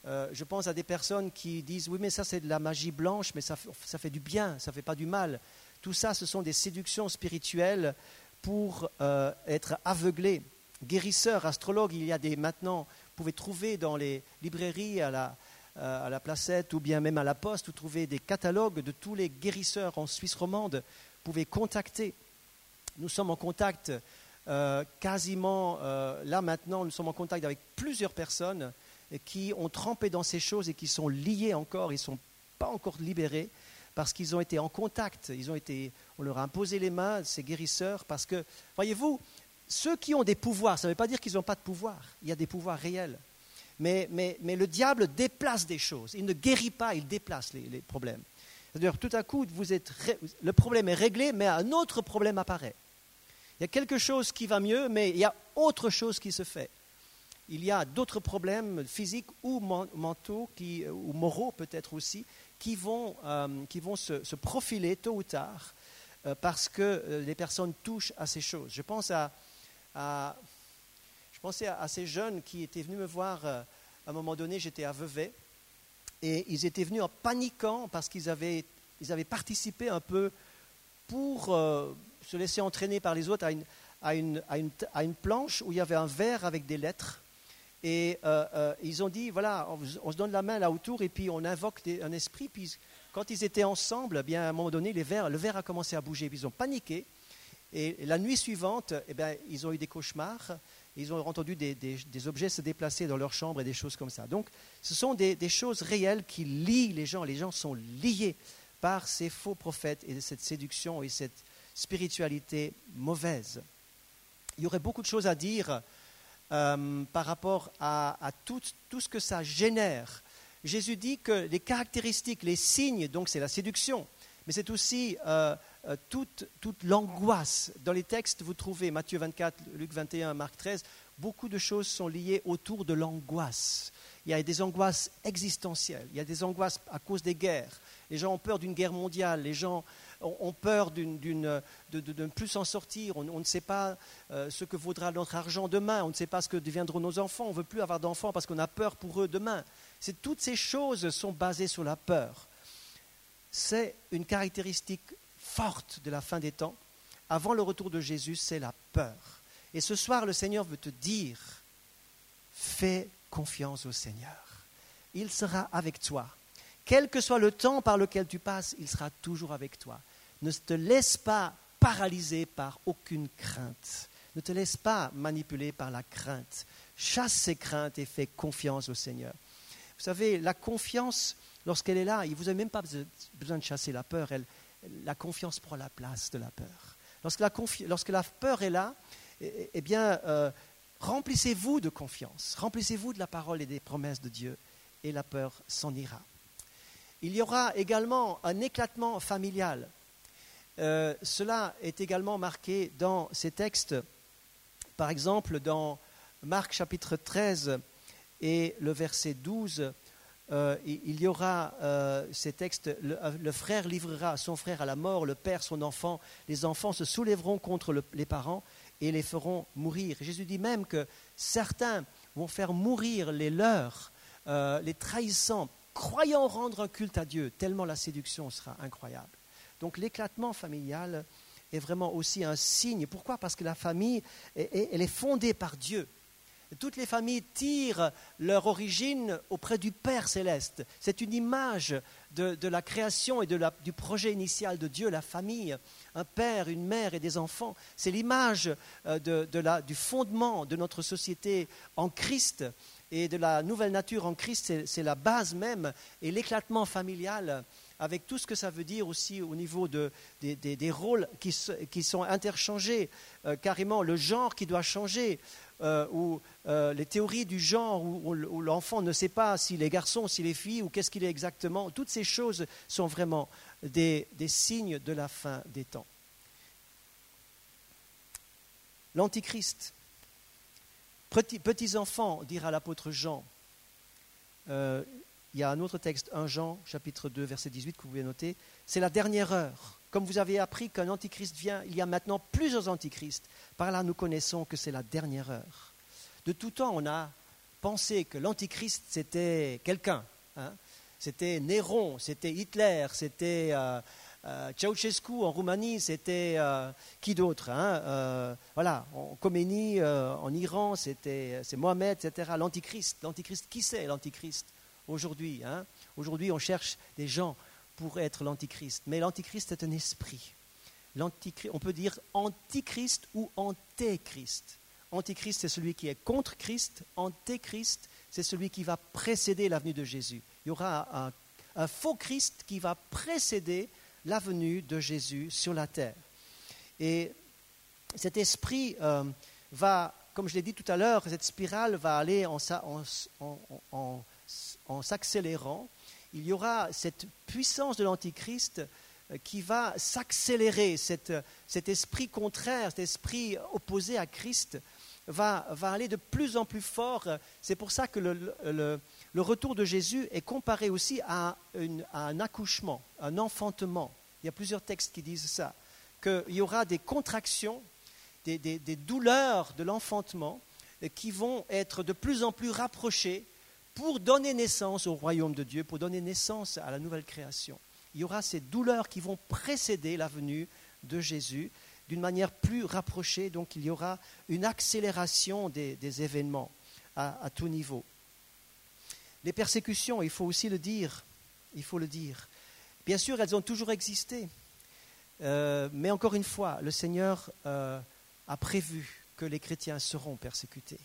euh, je pense à des personnes qui disent oui mais ça c'est de la magie blanche, mais ça, fait du bien, ça ne fait pas du mal. Tout ça, ce sont des séductions spirituelles pour être aveuglés. Guérisseurs, astrologues, il y a des maintenant, pouvez trouver dans les librairies à la, euh, à la placette ou bien même à la poste, vous trouvez des catalogues de tous les guérisseurs en Suisse romande. Vous pouvez contacter. Nous sommes en contact quasiment, là maintenant, nous sommes en contact avec plusieurs personnes qui ont trempé dans ces choses et qui sont liés encore, ils ne sont pas encore libérés parce qu'ils ont été en contact, ils ont été, on leur a imposé les mains, ces guérisseurs, parce que, voyez-vous, ceux qui ont des pouvoirs, ça ne veut pas dire qu'ils n'ont pas de pouvoir, il y a des pouvoirs réels. Mais, le diable déplace des choses. Il ne guérit pas, il déplace les, problèmes. C'est-à-dire, tout à coup, le problème est réglé, mais un autre problème apparaît. Il y a quelque chose qui va mieux, mais il y a autre chose qui se fait. Il y a d'autres problèmes physiques ou mentaux, ou moraux peut-être aussi, qui vont, euh, se, profiler tôt ou tard euh, parce que euh, les personnes touchent à ces choses. Je pense à, je pensais à, ces jeunes qui étaient venus me voir à un moment donné, j'étais à Vevey, et ils étaient venus en paniquant parce qu'ils avaient, ils avaient participé un peu pour se laisser entraîner par les autres à une, à, une, à, une, à une, planche où il y avait un verre avec des lettres. Et euh, euh, ils ont dit, voilà, on, se donne la main là autour et puis on invoque un esprit. Puis quand ils étaient ensemble, eh bien, à un moment donné, les verres, le verre a commencé à bouger. Puis ils ont paniqué. Et la nuit suivante, eh bien, ils ont eu des cauchemars. Ils ont entendu des, des, des, objets se déplacer dans leur chambre et des choses comme ça. Donc, ce sont des, choses réelles qui lient les gens. Les gens sont liés par ces faux prophètes et cette séduction et cette spiritualité mauvaise. Il y aurait beaucoup de choses à dire euh, par rapport à, à tout, tout, ce que ça génère. Jésus dit que les caractéristiques, les signes, donc c'est la séduction, mais c'est aussi euh, euh, toute, toute l'angoisse. Dans les textes, vous trouvez Matthieu 24, Luc 21, Marc 13, beaucoup de choses sont liées autour de l'angoisse. Il y a des angoisses existentielles, il y a des angoisses à cause des guerres. Les gens ont peur d'une guerre mondiale, les gens ont peur de, ne plus s'en sortir, on, ne sait pas euh, ce que vaudra notre argent demain, on ne sait pas ce que deviendront nos enfants, on ne veut plus avoir d'enfants parce qu'on a peur pour eux demain. Toutes ces choses sont basées sur la peur. C'est une caractéristique forte de la fin des temps. Avant le retour de Jésus, c'est la peur. Et ce soir, le Seigneur veut te dire, fais confiance au Seigneur. Il sera avec toi. Quel que soit le temps par lequel tu passes, il sera toujours avec toi. Ne te laisse pas paralyser par aucune crainte. Ne te laisse pas manipuler par la crainte. Chasse ces craintes et fais confiance au Seigneur. Vous savez, la confiance, lorsqu'elle est là, vous n'avez même pas besoin de chasser la peur. La confiance prend la place de la peur. Lorsque la, lorsque la peur est là, eh, eh bien, euh, remplissez-vous de confiance. Remplissez-vous de la parole et des promesses de Dieu, et la peur s'en ira. Il y aura également un éclatement familial. Euh, cela est également marqué dans ces textes. Par exemple, dans Marc chapitre 13 et le verset 12, euh, il y aura euh, ces textes, le, frère livrera son frère à la mort, le père son enfant, les enfants se soulèveront contre les parents et les feront mourir. Jésus dit même que certains vont faire mourir les leurs, les trahissant croyant rendre un culte à Dieu, tellement la séduction sera incroyable. Donc l'éclatement familial est vraiment aussi un signe. Pourquoi? Parce que la famille, elle est fondée par Dieu. Toutes les familles tirent leur origine auprès du Père céleste. C'est une image de, la création et de la, du projet initial de Dieu, la famille, un père, une mère et des enfants. C'est l'image euh, de, de du fondement de notre société en Christ et de la nouvelle nature en Christ, c'est la base même, et l'éclatement familial, avec tout ce que ça veut dire aussi au niveau de, des, rôles qui, sont interchangés, euh, carrément le genre qui doit changer, euh, ou euh, les théories du genre, où, l'enfant ne sait pas s'il est garçon, s'il est fille, ou qu'est-ce qu'il est exactement, toutes ces choses sont vraiment des signes de la fin des temps. L'Antichrist, Petits, enfants, dira l'apôtre Jean. Il y a un autre texte, 1 Jean, chapitre 2, verset 18, que vous pouvez noter. C'est la dernière heure. Comme vous avez appris qu'un antichrist vient, il y a maintenant plusieurs antichrists. Par là, nous connaissons que c'est la dernière heure. De tout temps, on a pensé que l'antichrist, c'était quelqu'un. Hein. C'était Néron, c'était Hitler, c'était euh, euh, Ceausescu en Roumanie, c'était euh, qui d'autre hein Voilà, en Khomeini en Iran, c'était c'est Mohamed, etc. L'antichrist, l'antichrist, qui c'est l'antichrist? Aujourd'hui hein Aujourd'hui, on cherche des gens pour être l'antichrist, mais l'antichrist est un esprit. On peut dire antichrist ou antéchrist. Antichrist, c'est celui qui est contre Christ. Antéchrist, c'est celui qui va précéder l'avenue de Jésus. Il y aura un, faux Christ qui va précéder la venue de Jésus sur la terre. Et cet esprit, euh, va, comme je l'ai dit tout à l'heure, cette spirale va aller en, en s'accélérant. Il y aura cette puissance de l'Antichrist euh, qui va s'accélérer, cet esprit contraire, cet esprit opposé à Christ va, va, aller de plus en plus fort. C'est pour ça que le, le, retour de Jésus est comparé aussi à, un accouchement, un enfantement. Il y a plusieurs textes qui disent ça, qu'il y aura des contractions, des, des, des douleurs de l'enfantement qui vont être de plus en plus rapprochées pour donner naissance au royaume de Dieu, pour donner naissance à la nouvelle création il y aura ces douleurs qui vont précéder la venue de Jésus d'une manière plus rapprochée. Donc il y aura une accélération des, événements à, tout niveau. Les persécutions, il faut aussi le dire, il faut le dire. Bien sûr, elles ont toujours existé. Euh, mais encore une fois, le Seigneur euh, a prévu que les chrétiens seront persécutés.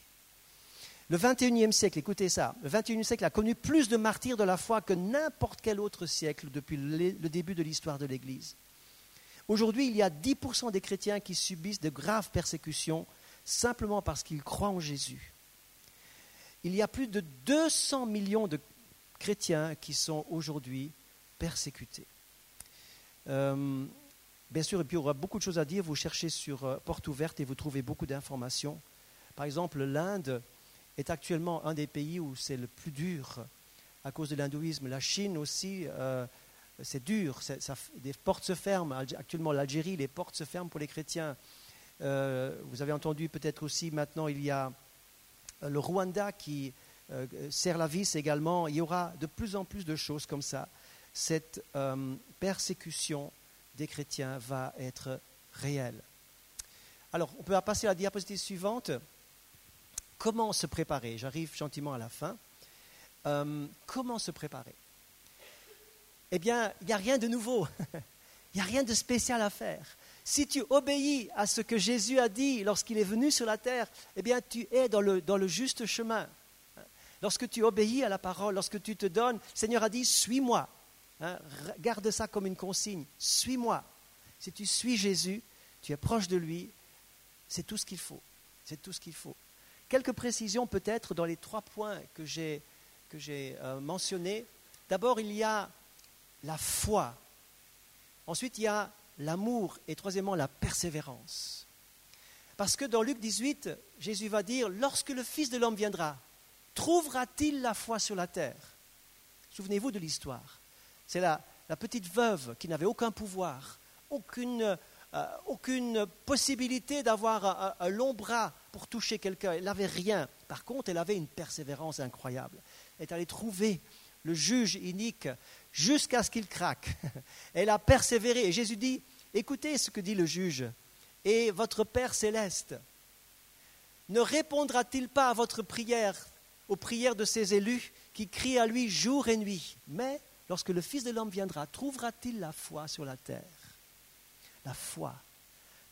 Le 21e siècle, écoutez ça, le 21e siècle a connu plus de martyrs de la foi que n'importe quel autre siècle depuis le début de l'histoire de l'Église. Aujourd'hui, il y a 10% des chrétiens qui subissent de graves persécutions simplement parce qu'ils croient en Jésus. Il y a plus de 200 millions de chrétiens qui sont aujourd'hui persécutés. Euh, bien sûr, et puis il y aura beaucoup de choses à dire. Vous cherchez sur euh, Porte ouverte et vous trouvez beaucoup d'informations. Par exemple, l'Inde est actuellement un des pays où c'est le plus dur à cause de l'hindouisme. La Chine aussi, euh, c'est dur. les portes se ferment. Actuellement, l'Algérie, les portes se ferment pour les chrétiens. Euh, vous avez entendu peut-être aussi maintenant, il y a euh, le Rwanda qui sert la vis également. Il y aura de plus en plus de choses comme ça. Cette persécution des chrétiens va être réelle. Alors, on peut passer à la diapositive suivante. Comment se préparer J'arrive gentiment à la fin. Euh, comment se préparer? Eh bien, il n'y a rien de nouveau. [laughs] Il n'y a rien de spécial à faire. Si tu obéis à ce que Jésus a dit lorsqu'il est venu sur la terre, eh bien, tu es dans le, juste chemin. Lorsque tu obéis à la parole, lorsque tu te donnes, le Seigneur a dit, suis-moi. Hein, garde ça comme une consigne. Suis-moi. Si tu suis Jésus, tu es proche de lui, c'est tout ce qu'il faut. C'est tout ce qu'il faut. Quelques précisions peut-être dans les trois points que j'ai, que j'ai euh, mentionnés. D'abord, il y a la foi. Ensuite, il y a l'amour. Et troisièmement, la persévérance. Parce que dans Luc 18, Jésus va dire, lorsque le Fils de l'homme viendra, trouvera-t-il la foi sur la terre? Souvenez-vous de l'histoire. C'est la, la petite veuve qui n'avait aucun pouvoir, aucune euh, aucune possibilité d'avoir un, long bras pour toucher quelqu'un. Elle n'avait rien. Par contre, elle avait une persévérance incroyable. Elle est allée trouver le juge inique jusqu'à ce qu'il craque. [laughs] Elle a persévéré. Et Jésus dit, écoutez ce que dit le juge. Et votre Père céleste ne répondra-t-il pas à votre prière, aux prières de ses élus qui crient à lui jour et nuit? Mais lorsque le Fils de l'homme viendra, trouvera-t-il la foi sur la terre? La foi.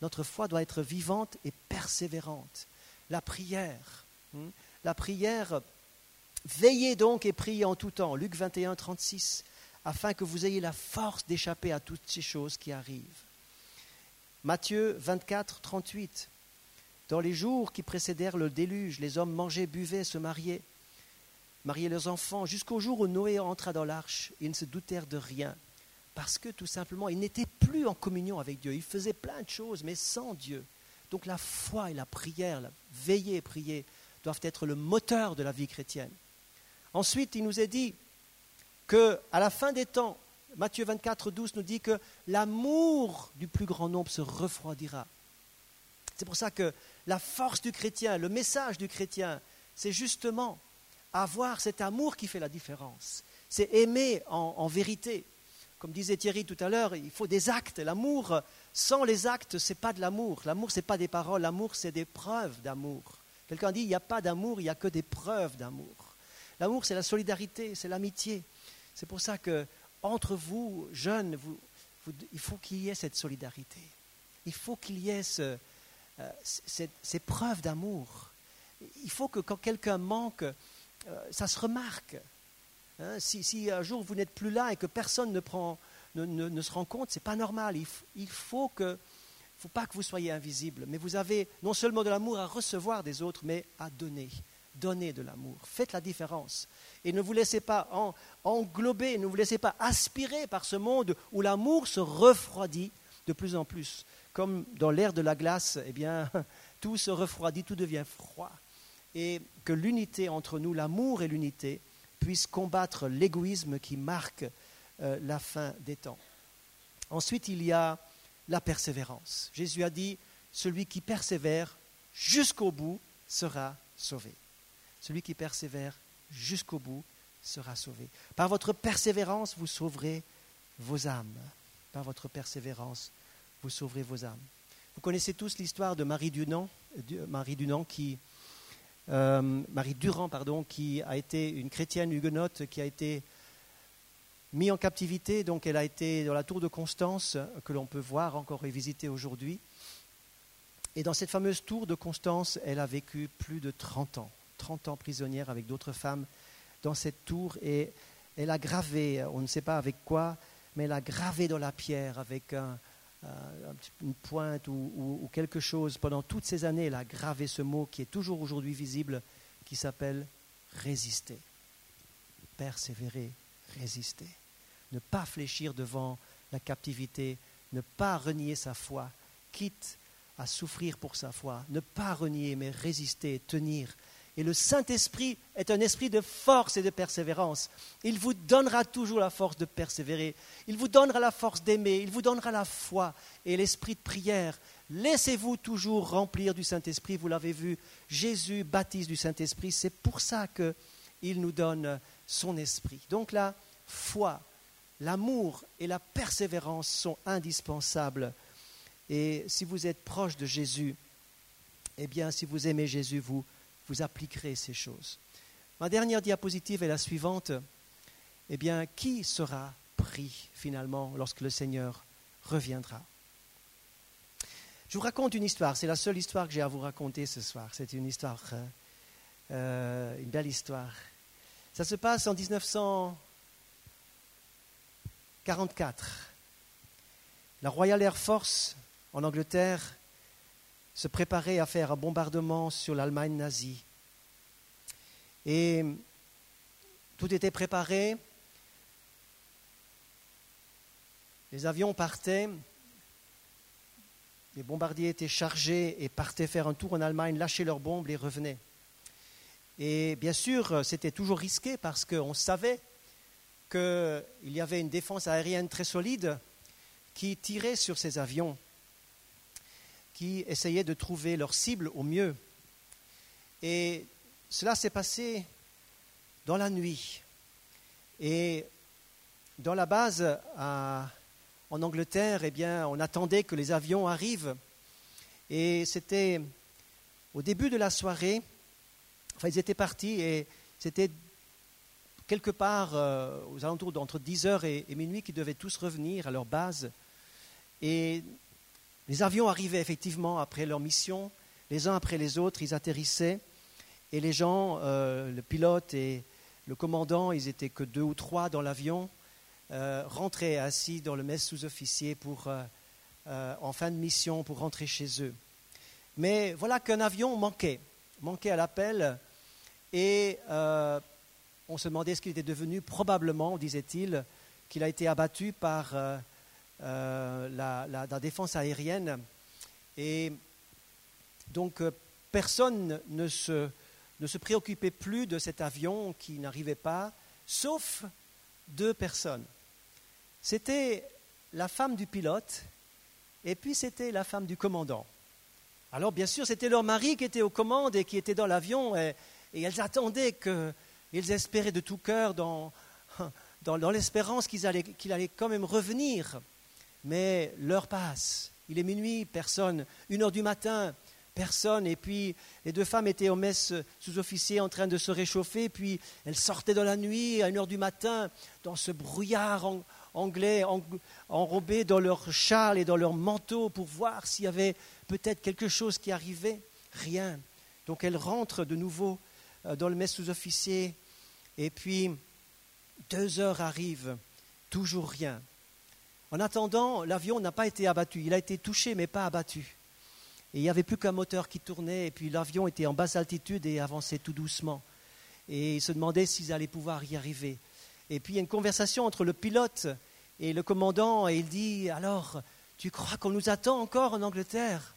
Notre foi doit être vivante et persévérante. La prière. Hmm? La prière, veillez donc et priez en tout temps. Luc 21, 36. Afin que vous ayez la force d'échapper à toutes ces choses qui arrivent. Matthieu 24, 38. Dans les jours qui précédèrent le déluge, les hommes mangeaient, buvaient, se mariaient, mariaient leurs enfants, jusqu'au jour où Noé entra dans l'arche. Ils ne se doutèrent de rien parce que tout simplement, il n'était plus en communion avec Dieu. Il faisait plein de choses, mais sans Dieu. Donc la foi et la prière, la veiller et prier, doivent être le moteur de la vie chrétienne. Ensuite, il nous est dit que à la fin des temps, Matthieu 24, 12 nous dit que l'amour du plus grand nombre se refroidira. C'est pour ça que la force du chrétien, le message du chrétien, c'est justement avoir cet amour qui fait la différence. C'est aimer en vérité. Comme disait Thierry tout à l'heure, il faut des actes. L'amour, sans les actes, ce n'est pas de l'amour. L'amour, ce n'est pas des paroles. L'amour, c'est des preuves d'amour. Quelqu'un dit, il n'y a pas d'amour, il n'y a que des preuves d'amour. L'amour, c'est la solidarité, c'est l'amitié. C'est pour ça que entre vous, jeunes, il faut qu'il y ait cette solidarité. Il faut qu'il y ait euh, ces, preuves d'amour. Il faut que quand quelqu'un manque, euh, ça se remarque. Hein, si, un jour vous n'êtes plus là et que personne ne, se rend compte, ce n'est pas normal. Il, faut qu'il ne faut pas que vous soyez invisible, mais vous avez non seulement de l'amour à recevoir des autres, mais à donner. Donnez de l'amour. Faites la différence. Et ne vous laissez pas englober, ne vous laissez pas aspirer par ce monde où l'amour se refroidit de plus en plus. Comme dans l'air de la glace, eh bien, [laughs] tout se refroidit, tout devient froid. Et que l'unité entre nous, l'amour et l'unité, puisse combattre l'égoïsme qui marque euh, la fin des temps. Ensuite, il y a la persévérance. Jésus a dit, celui qui persévère jusqu'au bout sera sauvé. Celui qui persévère jusqu'au bout sera sauvé. Par votre persévérance, vous sauverez vos âmes. Par votre persévérance, vous sauverez vos âmes. Vous connaissez tous l'histoire de Marie Dunant, Marie Dunant qui, euh, Marie Durand, pardon, qui a été une chrétienne huguenote qui a été mise en captivité. Donc, elle a été dans la tour de Constance que l'on peut voir encore et visiter aujourd'hui. Et dans cette fameuse tour de Constance, elle a vécu plus de 30 ans, 30 ans prisonnière avec d'autres femmes dans cette tour. Et elle a gravé, on ne sait pas avec quoi, mais elle a gravé dans la pierre avec un, euh, une pointe ou, quelque chose, pendant toutes ces années, elle a gravé ce mot qui est toujours aujourd'hui visible, qui s'appelle résister. Persévérer, résister. Ne pas fléchir devant la captivité, ne pas renier sa foi, quitte à souffrir pour sa foi, ne pas renier, mais résister, tenir, et le Saint-Esprit est un esprit de force et de persévérance. Il vous donnera toujours la force de persévérer. Il vous donnera la force d'aimer. Il vous donnera la foi et l'esprit de prière. Laissez-vous toujours remplir du Saint-Esprit. Vous l'avez vu, Jésus baptise du Saint-Esprit. C'est pour ça qu'il nous donne son esprit. Donc la foi, l'amour et la persévérance sont indispensables. Et si vous êtes proche de Jésus, eh bien, si vous aimez Jésus, vous vous appliquerez ces choses. Ma dernière diapositive est la suivante. Eh bien, qui sera pris finalement lorsque le Seigneur reviendra? Je vous raconte une histoire. C'est la seule histoire que j'ai à vous raconter ce soir. C'est une histoire, euh, euh, une belle histoire. Ça se passe en 1944. La Royal Air Force en Angleterre se préparait à faire un bombardement sur l'Allemagne nazie. Et tout était préparé. Les avions partaient, les bombardiers étaient chargés et partaient faire un tour en Allemagne, lâcher leurs bombes et revenaient. Et bien sûr, c'était toujours risqué parce qu'on savait qu'il y avait une défense aérienne très solide qui tirait sur ces avions qui essayaient de trouver leur cible au mieux. Et cela s'est passé dans la nuit. Et dans la base en Angleterre, eh bien, on attendait que les avions arrivent. Et c'était au début de la soirée, enfin ils étaient partis et c'était quelque part euh, aux alentours d'entre 10h et, et minuit qu'ils devaient tous revenir à leur base. Et les avions arrivaient effectivement après leur mission, les uns après les autres, ils atterrissaient, et les gens, euh, le pilote et le commandant, ils étaient que deux ou trois dans l'avion, euh, rentraient assis dans le mess sous-officier euh, en fin de mission pour rentrer chez eux. Mais voilà qu'un avion manquait, manquait à l'appel, et on se demandait ce qu'il était devenu. Probablement, disait-il, qu'il a été abattu par euh, la, défense aérienne. Et donc, euh, personne ne se, préoccupait plus de cet avion qui n'arrivait pas, sauf deux personnes. C'était la femme du pilote et puis c'était la femme du commandant. Alors bien sûr, c'était leur mari qui était aux commandes et qui était dans l'avion et, elles attendaient que, ils espéraient de tout cœur dans, [laughs] dans, l'espérance qu'il allait, qu'il allait quand même revenir. Mais l'heure passe. Il est minuit, personne. Une heure du matin, personne. Et puis les deux femmes étaient au mess sous-officier en train de se réchauffer. Puis elles sortaient dans la nuit, à une heure du matin, dans ce brouillard anglais, enrobés dans leur châle et dans leur manteau pour voir s'il y avait peut-être quelque chose qui arrivait. Rien. Donc elles rentrent de nouveau euh, dans le mess sous-officier. Et puis deux heures arrivent, toujours rien. En attendant, l'avion n'a pas été abattu. Il a été touché, mais pas abattu. Et il n'y avait plus qu'un moteur qui tournait, et puis l'avion était en basse altitude et avançait tout doucement. Et il se demandait s'ils allaient pouvoir y arriver. Et puis il y a une conversation entre le pilote et le commandant, et il dit Alors, tu crois qu'on nous attend encore en Angleterre?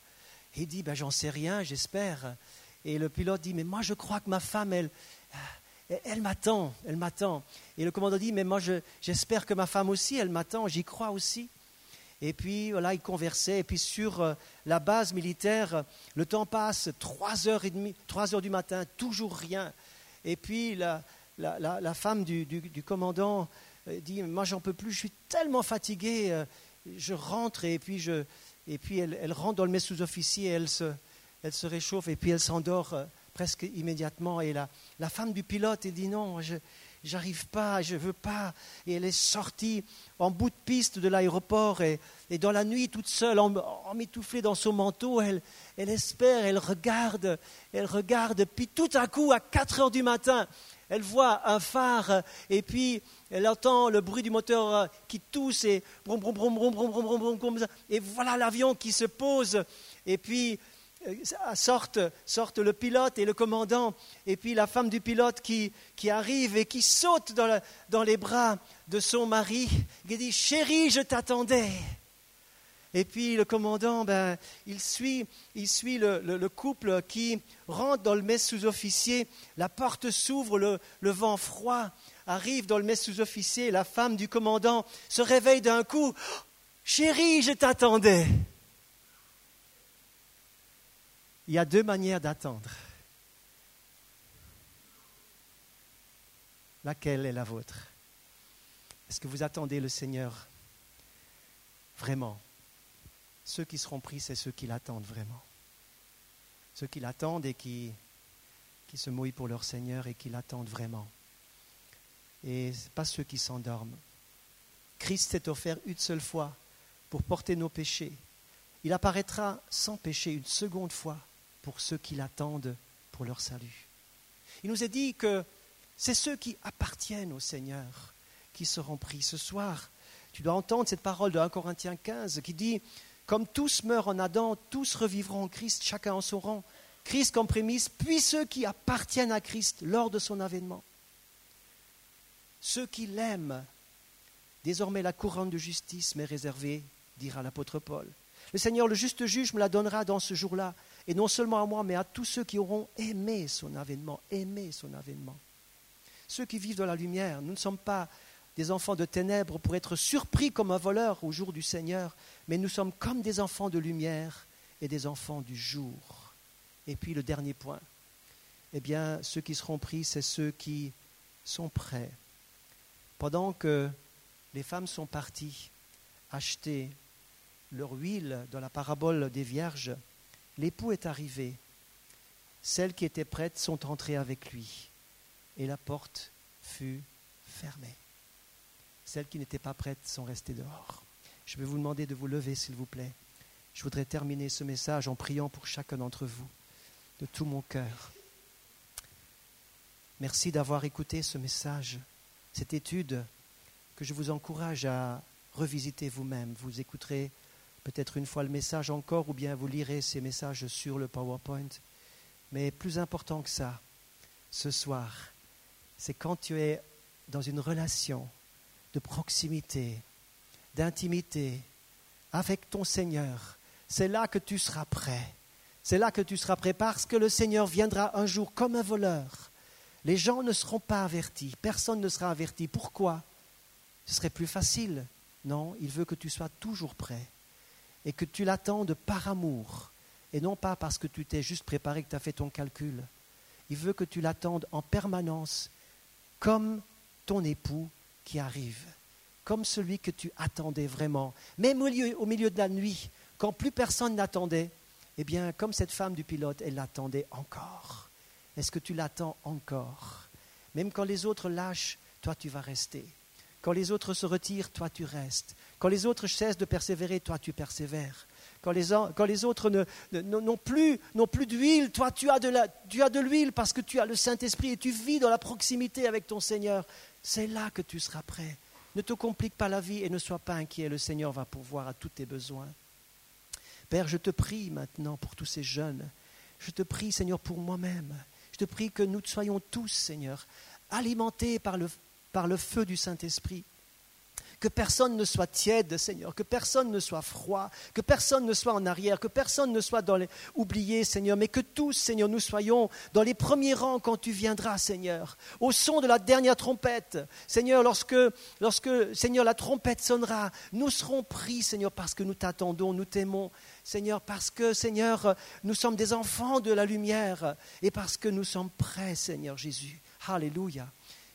Il dit ben, J'en sais rien, j'espère. Et le pilote dit Mais moi, je crois que ma femme, elle, elle, m'attend, elle m'attend. Et le commandant dit Mais moi, j'espère que ma femme aussi, elle m'attend, j'y crois aussi. Et puis voilà, ils conversaient. Et puis sur euh, la base militaire, le temps passe, trois heures et demie, trois heures du matin, toujours rien. Et puis la, femme du, commandant euh, dit Moi, j'en peux plus, je suis tellement fatigué. Euh, je rentre et puis, je, et puis elle, rentre dans le mess sous-officier, elle se, elle se réchauffe et puis elle s'endort presque immédiatement. Et la, la femme du pilote, elle dit Non, je j'arrive pas, je veux pas. Et elle est sortie en bout de piste de l'aéroport et, dans la nuit toute seule, emmitouflée dans son manteau, elle, elle espère, elle regarde, elle regarde. Puis tout à coup, à 4 heures du matin, elle voit un phare et puis elle entend le bruit du moteur qui tousse et brum, brum, brum, brum, brum, brum, brum, et voilà l'avion qui se pose. Et puis euh, sortent, sortent le pilote et le commandant, et puis la femme du pilote qui, arrive et qui saute dans, les bras de son mari, qui dit Chérie, je t'attendais. Et puis le commandant, ben, il suit, il suit le, le, couple qui rentre dans le mess sous-officier, la porte s'ouvre, le, le, vent froid arrive dans le mess sous-officier, la femme du commandant se réveille d'un coup Chérie, je t'attendais. Il y a deux manières d'attendre. Laquelle est la vôtre? Est-ce que vous attendez le Seigneur vraiment? Ceux qui seront pris, c'est ceux qui l'attendent vraiment. Ceux qui l'attendent et qui, se mouillent pour leur Seigneur et qui l'attendent vraiment. Et pas ceux qui s'endorment. Christ s'est offert une seule fois pour porter nos péchés. Il apparaîtra sans péché une seconde fois pour ceux qui l'attendent pour leur salut. Il nous est dit que c'est ceux qui appartiennent au Seigneur qui seront pris ce soir. Tu dois entendre cette parole de 1 Corinthiens 15 qui dit Comme tous meurent en Adam, tous revivront en Christ, chacun en son rang. Christ comme prémisse, puis ceux qui appartiennent à Christ lors de son avènement. Ceux qui l'aiment, désormais la couronne de justice m'est réservée, dira l'apôtre Paul. Le Seigneur, le juste juge, me la donnera dans ce jour-là et non seulement à moi, mais à tous ceux qui auront aimé son avènement, aimé son avènement. Ceux qui vivent dans la lumière, nous ne sommes pas des enfants de ténèbres pour être surpris comme un voleur au jour du Seigneur, mais nous sommes comme des enfants de lumière et des enfants du jour. Et puis le dernier point, eh bien, ceux qui seront pris, c'est ceux qui sont prêts. Pendant que les femmes sont parties acheter leur huile dans la parabole des vierges, L'époux est arrivé. Celles qui étaient prêtes sont entrées avec lui. Et la porte fut fermée. Celles qui n'étaient pas prêtes sont restées dehors. Je vais vous demander de vous lever, s'il vous plaît. Je voudrais terminer ce message en priant pour chacun d'entre vous, de tout mon cœur. Merci d'avoir écouté ce message, cette étude que je vous encourage à revisiter vous-même. Vous écouterez peut-être une fois le message encore, ou bien vous lirez ces messages sur le PowerPoint. Mais plus important que ça, ce soir, c'est quand tu es dans une relation de proximité, d'intimité avec ton Seigneur, c'est là que tu seras prêt. C'est là que tu seras prêt parce que le Seigneur viendra un jour comme un voleur. Les gens ne seront pas avertis, personne ne sera averti. Pourquoi? Ce serait plus facile. Non, il veut que tu sois toujours prêt et que tu l'attendes par amour et non pas parce que tu t'es juste préparé, que tu as fait ton calcul. Il veut que tu l'attendes en permanence comme ton époux qui arrive, comme celui que tu attendais vraiment. Même au milieu, au milieu de la nuit, quand plus personne n'attendait, eh bien, comme cette femme du pilote, elle l'attendait encore. Est-ce que tu l'attends encore? Même quand les autres lâchent, toi tu vas rester. Quand les autres se retirent, toi tu restes. Quand les autres cessent de persévérer, toi tu persévères. Quand les, autres n'ont plus, plus d'huile, toi tu as de, tu as de l'huile parce que tu as le Saint-Esprit et tu vis dans la proximité avec ton Seigneur. C'est là que tu seras prêt. Ne te complique pas la vie et ne sois pas inquiet. Le Seigneur va pourvoir à tous tes besoins. Père, je te prie maintenant pour tous ces jeunes. Je te prie, Seigneur, pour moi-même. Je te prie que nous soyons tous, Seigneur, alimentés par le, par le feu du Saint-Esprit. Que personne ne soit tiède, Seigneur, que personne ne soit froid, que personne ne soit en arrière, que personne ne soit dans les... oublié, Seigneur, mais que tous, Seigneur, nous soyons dans les premiers rangs quand tu viendras, Seigneur, au son de la dernière trompette. Seigneur, lorsque, lorsque, Seigneur, la trompette sonnera, nous serons pris, Seigneur, parce que nous t'attendons, nous t'aimons, Seigneur, parce que, Seigneur, nous sommes des enfants de la lumière et parce que nous sommes prêts, Seigneur Jésus. Alléluia.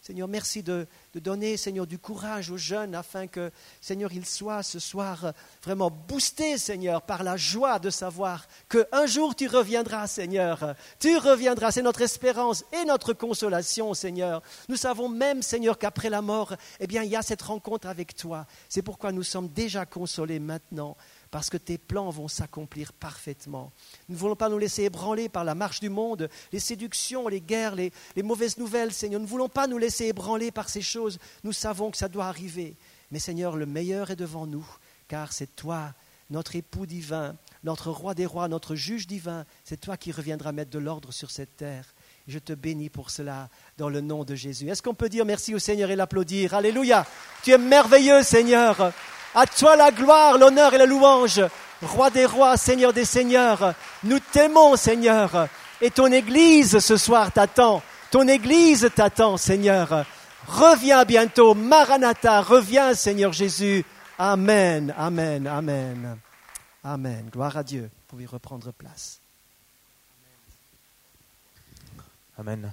Seigneur, merci de, donner, Seigneur, du courage aux jeunes afin que, Seigneur, ils soient ce soir vraiment boostés, Seigneur, par la joie de savoir qu'un jour tu reviendras, Seigneur. Tu reviendras, c'est notre espérance et notre consolation, Seigneur. Nous savons même, Seigneur, qu'après la mort, eh bien, il y a cette rencontre avec toi. C'est pourquoi nous sommes déjà consolés maintenant parce que tes plans vont s'accomplir parfaitement. Nous ne voulons pas nous laisser ébranler par la marche du monde, les séductions, les guerres, les, mauvaises nouvelles, Seigneur. Nous ne voulons pas nous laisser ébranler par ces choses. Nous savons que ça doit arriver. Mais Seigneur, le meilleur est devant nous, car c'est toi, notre époux divin, notre roi des rois, notre juge divin. C'est toi qui reviendras mettre de l'ordre sur cette terre. Je te bénis pour cela dans le nom de Jésus. Est-ce qu'on peut dire merci au Seigneur et l'applaudir? Alléluia. Tu es merveilleux, Seigneur. À toi la gloire, l'honneur et la louange. Roi des rois, Seigneur des seigneurs, nous t'aimons, Seigneur. Et ton Église ce soir t'attend. Ton Église t'attend, Seigneur. Reviens bientôt. Maranatha, reviens, Seigneur Jésus. Amen, amen, amen. Amen. Gloire à Dieu. Vous pouvez reprendre place. Amen.